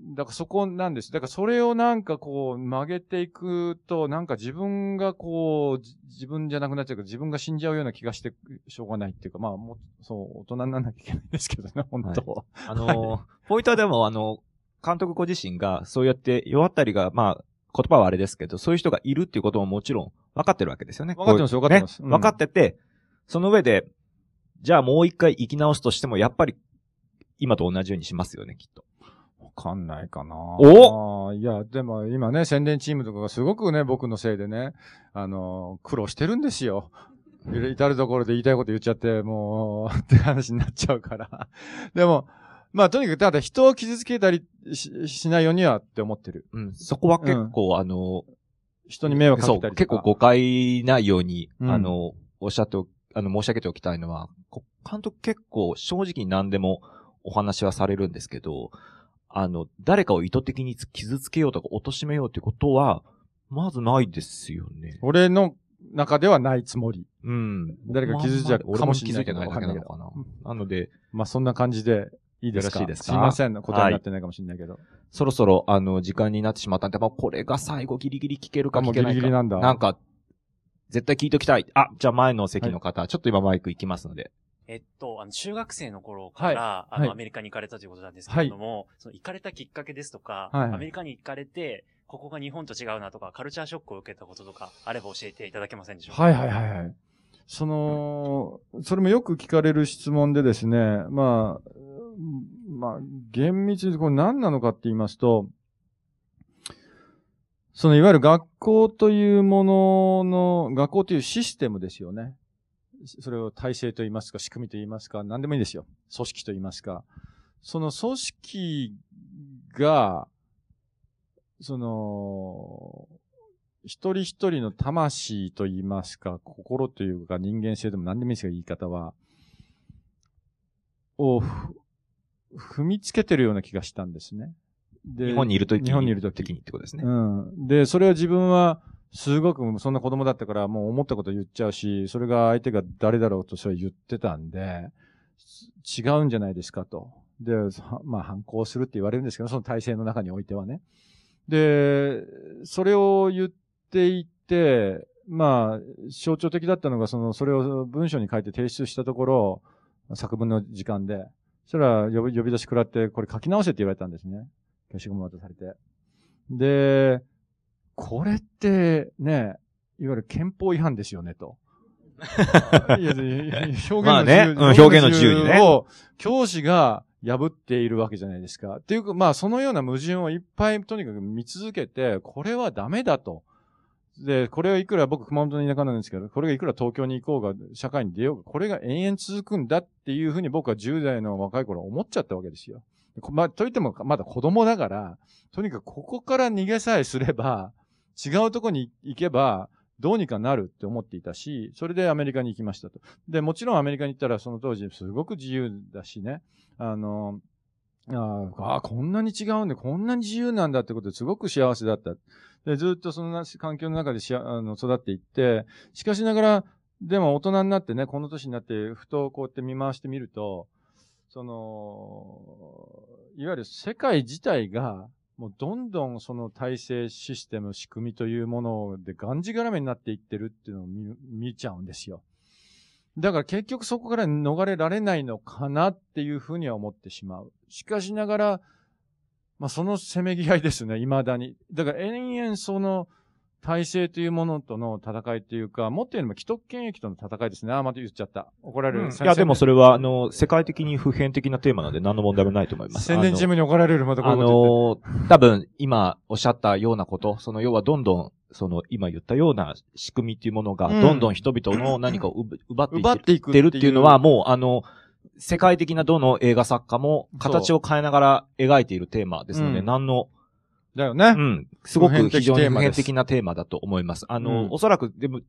だからそこなんです。だからそれをなんかこう曲げていくと、なんか自分がこう、じ自分じゃなくなっちゃうから自分が死んじゃうような気がしてしょうがないっていうか、まあもう、そう、大人にならなきゃいけないんですけどね、本当、あのー、ポイントはでも、あの、監督ご自身が、そうやって、世当たりが、まあ、言葉はあれですけど、そういう人がいるっていうことももちろん分かってるわけですよね。分かってます分かってますうんね分かってて、その上で、じゃあもう一回生き直すとしても、やっぱり、今と同じようにしますよね、きっと。わかんないかなおいや、でも今ね、宣伝チームとかがすごくね、僕のせいでね、あの、苦労してるんですよ。至るところで言いたいこと言っちゃって、もう、って話になっちゃうから。でも、まあ、とにかく、ただ人を傷つけたりししないようにはって思ってる。うん。そこは結構、あの、人に迷惑かけたりとか。結構誤解ないように、うんあの、おっしゃってお、あの、申し上げておきたいのは、こ監督結構正直に何でもお話はされるんですけど、あの、誰かを意図的に傷つけようとか貶めようということは、まずないですよね。俺の中ではないつもり。うん。誰か気づいちゃう俺も気づいてないだけなのわかな。なので、まあ、そんな感じでいいですか？よろしいですか？すいません。答えになってないかもしれないけど。そろそろ、あの、時間になってしまったんで、まあ、これが最後ギリギリ聞けるか聞けないか。ギリギリなんだなんか、絶対聞いときたい。あ、じゃあ前の席の方、ちょっと今マイク行きますので。えっと、あの、中学生の頃から、あの、はいはいアメリカに行かれたということなんですけれども、その行かれたきっかけですとか、はいアメリカに行かれて、ここが日本と違うなとか、カルチャーショックを受けたこととか、あれば教えていただけませんでしょうか？はいはいはいはい。その、それもよく聞かれる質問でですね、まあ、うんまあ、厳密にこれ何なのかって言いますと、そのいわゆる学校というものの、学校というシステムですよね。それを体制と言いますか、仕組みと言いますか、何でもいいですよ。組織と言いますか。その組織が、その、一人一人の魂と言いますか、心というか人間性でも何でもいいですが、言い方は、をふ踏みつけてるような気がしたんですね。で日本にいるときに。日本にいるとき時にってことですね。うん。で、それは自分は、すごく、そんな子供だったから、もう思ったこと言っちゃうし、それが相手が誰だろうとそれ言ってたんで、違うんじゃないですかと。で、まあ反抗するって言われるんですけど、その体制の中においてはね。で、それを言っていて、まあ、象徴的だったのが、その、それを文章に書いて提出したところ、作文の時間で、そしたら呼び呼び出し食らって、これ書き直せって言われたんですね。消しゴム渡されて。で、これってね、いわゆる憲法違反ですよね、と。いや表現の自由、まあねうん表現の自由にねを教師が破っているわけじゃないですか。っていうか、まあそのような矛盾をいっぱいとにかく見続けて、これはダメだと。で、これはいくら僕熊本の田舎なんですけど、これがいくら東京に行こうが、社会に出ようが、これが延々続くんだっていうふうに僕は10代の若い頃思っちゃったわけですよ。こまあ、といってもまだ子供だから、とにかくここから逃げさえすれば、違うとこに行けば、どうにかなるって思っていたし、それでアメリカに行きましたと。で、もちろんアメリカに行ったらその当時すごく自由だしね、あの、ああ、こんなに違うんで、こんなに自由なんだってことですごく幸せだった。で、ずっとそんな環境の中でしあの育っていって、しかしながら、でも大人になってね、この年になって、ふとこうやって見回してみると、その、いわゆる世界自体が、もうどんどんその体制、システム、仕組みというものでがんじがらめになっていってるっていうのを見見ちゃうんですよ。だから結局そこから逃れられないのかなっていうふうには思ってしまう。しかしながら、まあそのせめぎ合いですね、未だに。だから延々その体制というものとの戦いというか、もっと言えば既得権益との戦いですね。あ、また言っちゃった。怒られる。いや、でもそれは、あの、世界的に普遍的なテーマなんで何の問題もないと思います。宣伝チームに怒られる、またこううこと言って。の、多分、今おっしゃったようなこと、その、要はどんどん、その、今言ったような仕組みっていうものが、うんどんどん人々の何かを奪奪っていってるっていうのは、もう、あの、世界的などの映画作家も形を変えながら描いているテーマですので、うん何の、だよね。うん、すごく非常に普遍的なテーマだと思います。あの、うんおそらく、でも、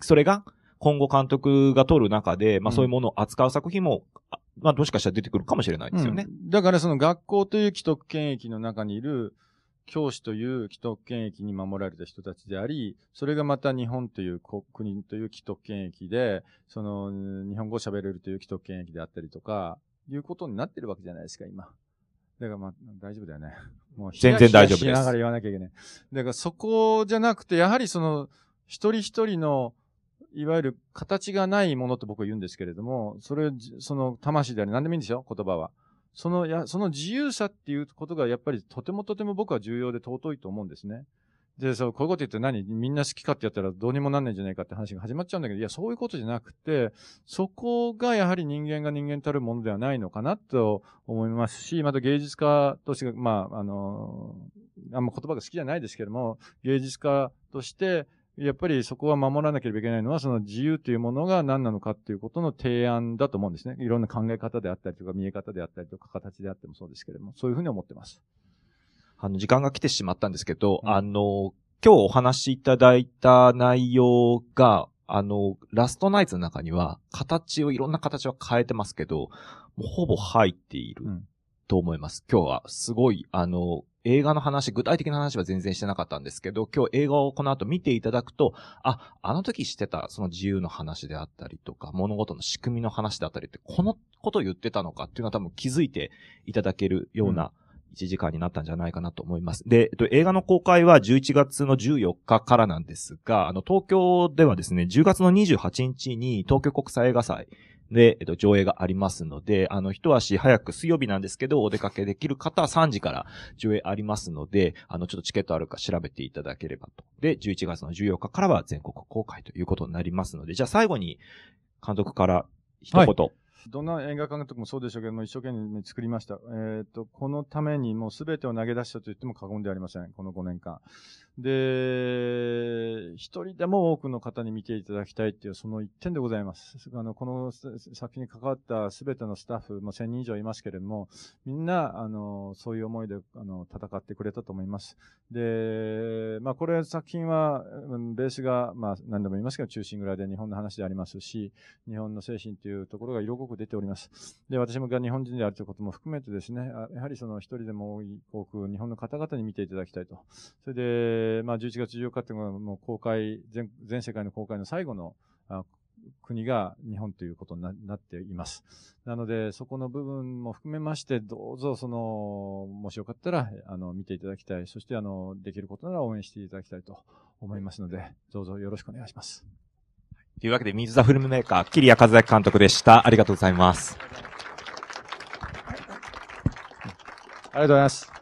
それが、今後監督が撮る中で、まあうんそういうものを扱う作品も、あまあもしかしたら出てくるかもしれないですよね。うんだからその学校という既得権益の中にいる教師という既得権益に守られた人たちであり、それがまた日本という国国という既得権益で、そのうん日本語を喋れるという既得権益であったりとか、いうことになってるわけじゃないですか、今。だからまあ、大丈夫だよね。もう全然大丈夫ですしながら言わなきゃいけない。だからそこじゃなくて、やはりその、一人一人の、いわゆる形がないものと僕は言うんですけれども、それその魂であり何でもいいんですよ、言葉は。その、や、その自由さっていうことがやっぱりとてもとても僕は重要で尊いと思うんですね。で、そう、こういうこと言って何みんな好きかってやったらどうにもなんないんじゃないかって話が始まっちゃうんだけど、いや、そういうことじゃなくて、そこがやはり人間が人間たるものではないのかなと思いますし、また芸術家として、まあ、あの、あんま言葉が好きじゃないですけども、芸術家として、やっぱりそこは守らなければいけないのは、その自由というものが何なのかっていうことの提案だと思うんですね。いろんな考え方であったりとか、見え方であったりとか、形であってもそうですけれども、そういうふうに思ってます。あの、時間が来てしまったんですけど、うん。あの、今日お話しいただいた内容が、あの、ラストナイツの中には、形を、いろんな形を変えてますけど、もうほぼ入っているうん。と思います。今日は、すごい、あの、映画の話、具体的な話は全然してなかったんですけど、今日映画をこの後見ていただくと、あ、あの時してたその自由の話であったりとか、物事の仕組みの話であったりって、このことを言ってたのかっていうのは多分気づいていただけるような1時間になったんじゃないかなと思います。で、えっと、映画の公開は11月の14日からなんですが、あの、東京ではですね、10月の28日に東京国際映画祭で、えっと、上映がありますので、あの、一足早く水曜日なんですけど、お出かけできる方は3時から上映ありますので、あの、ちょっとチケットあるか調べていただければと。で、11月の14日からは全国公開ということになりますので、じゃあ最後に、監督から一言。はいどんな映画監督もそうでしょうけども、一生懸命作りました。えっ、と、このためにもう全てを投げ出したと言っても過言ではありません。この5年間。で、一人でも多くの方に見ていただきたいっていう、その一点でございます。あの、この作品に関わった全てのスタッフ、まあ、1000人以上いますけれども、みんな、あの、そういう思いで、あの、戦ってくれたと思います。で、まあ、これ作品は、ベースが、まあ、何度も言いますけど、中心蔵で日本の話でありますし、日本の精神というところが色濃く出ております。で、私もが日本人であるということも含めてですね、やはりその一人でも多く日本の方々に見ていただきたいと。それで、まあ11月14日っていうのはもう公開、全全世界の公開の最後のあ国が日本ということになっています。なので、そこの部分も含めまして、どうぞその、もしよかったら、あの、見ていただきたい。そして、あの、できることなら応援していただきたいと思いますので、どうぞよろしくお願いします。というわけで、水ザフルムメーカー、桐谷和明監督でした。ありがとうございます。ありがとうございます。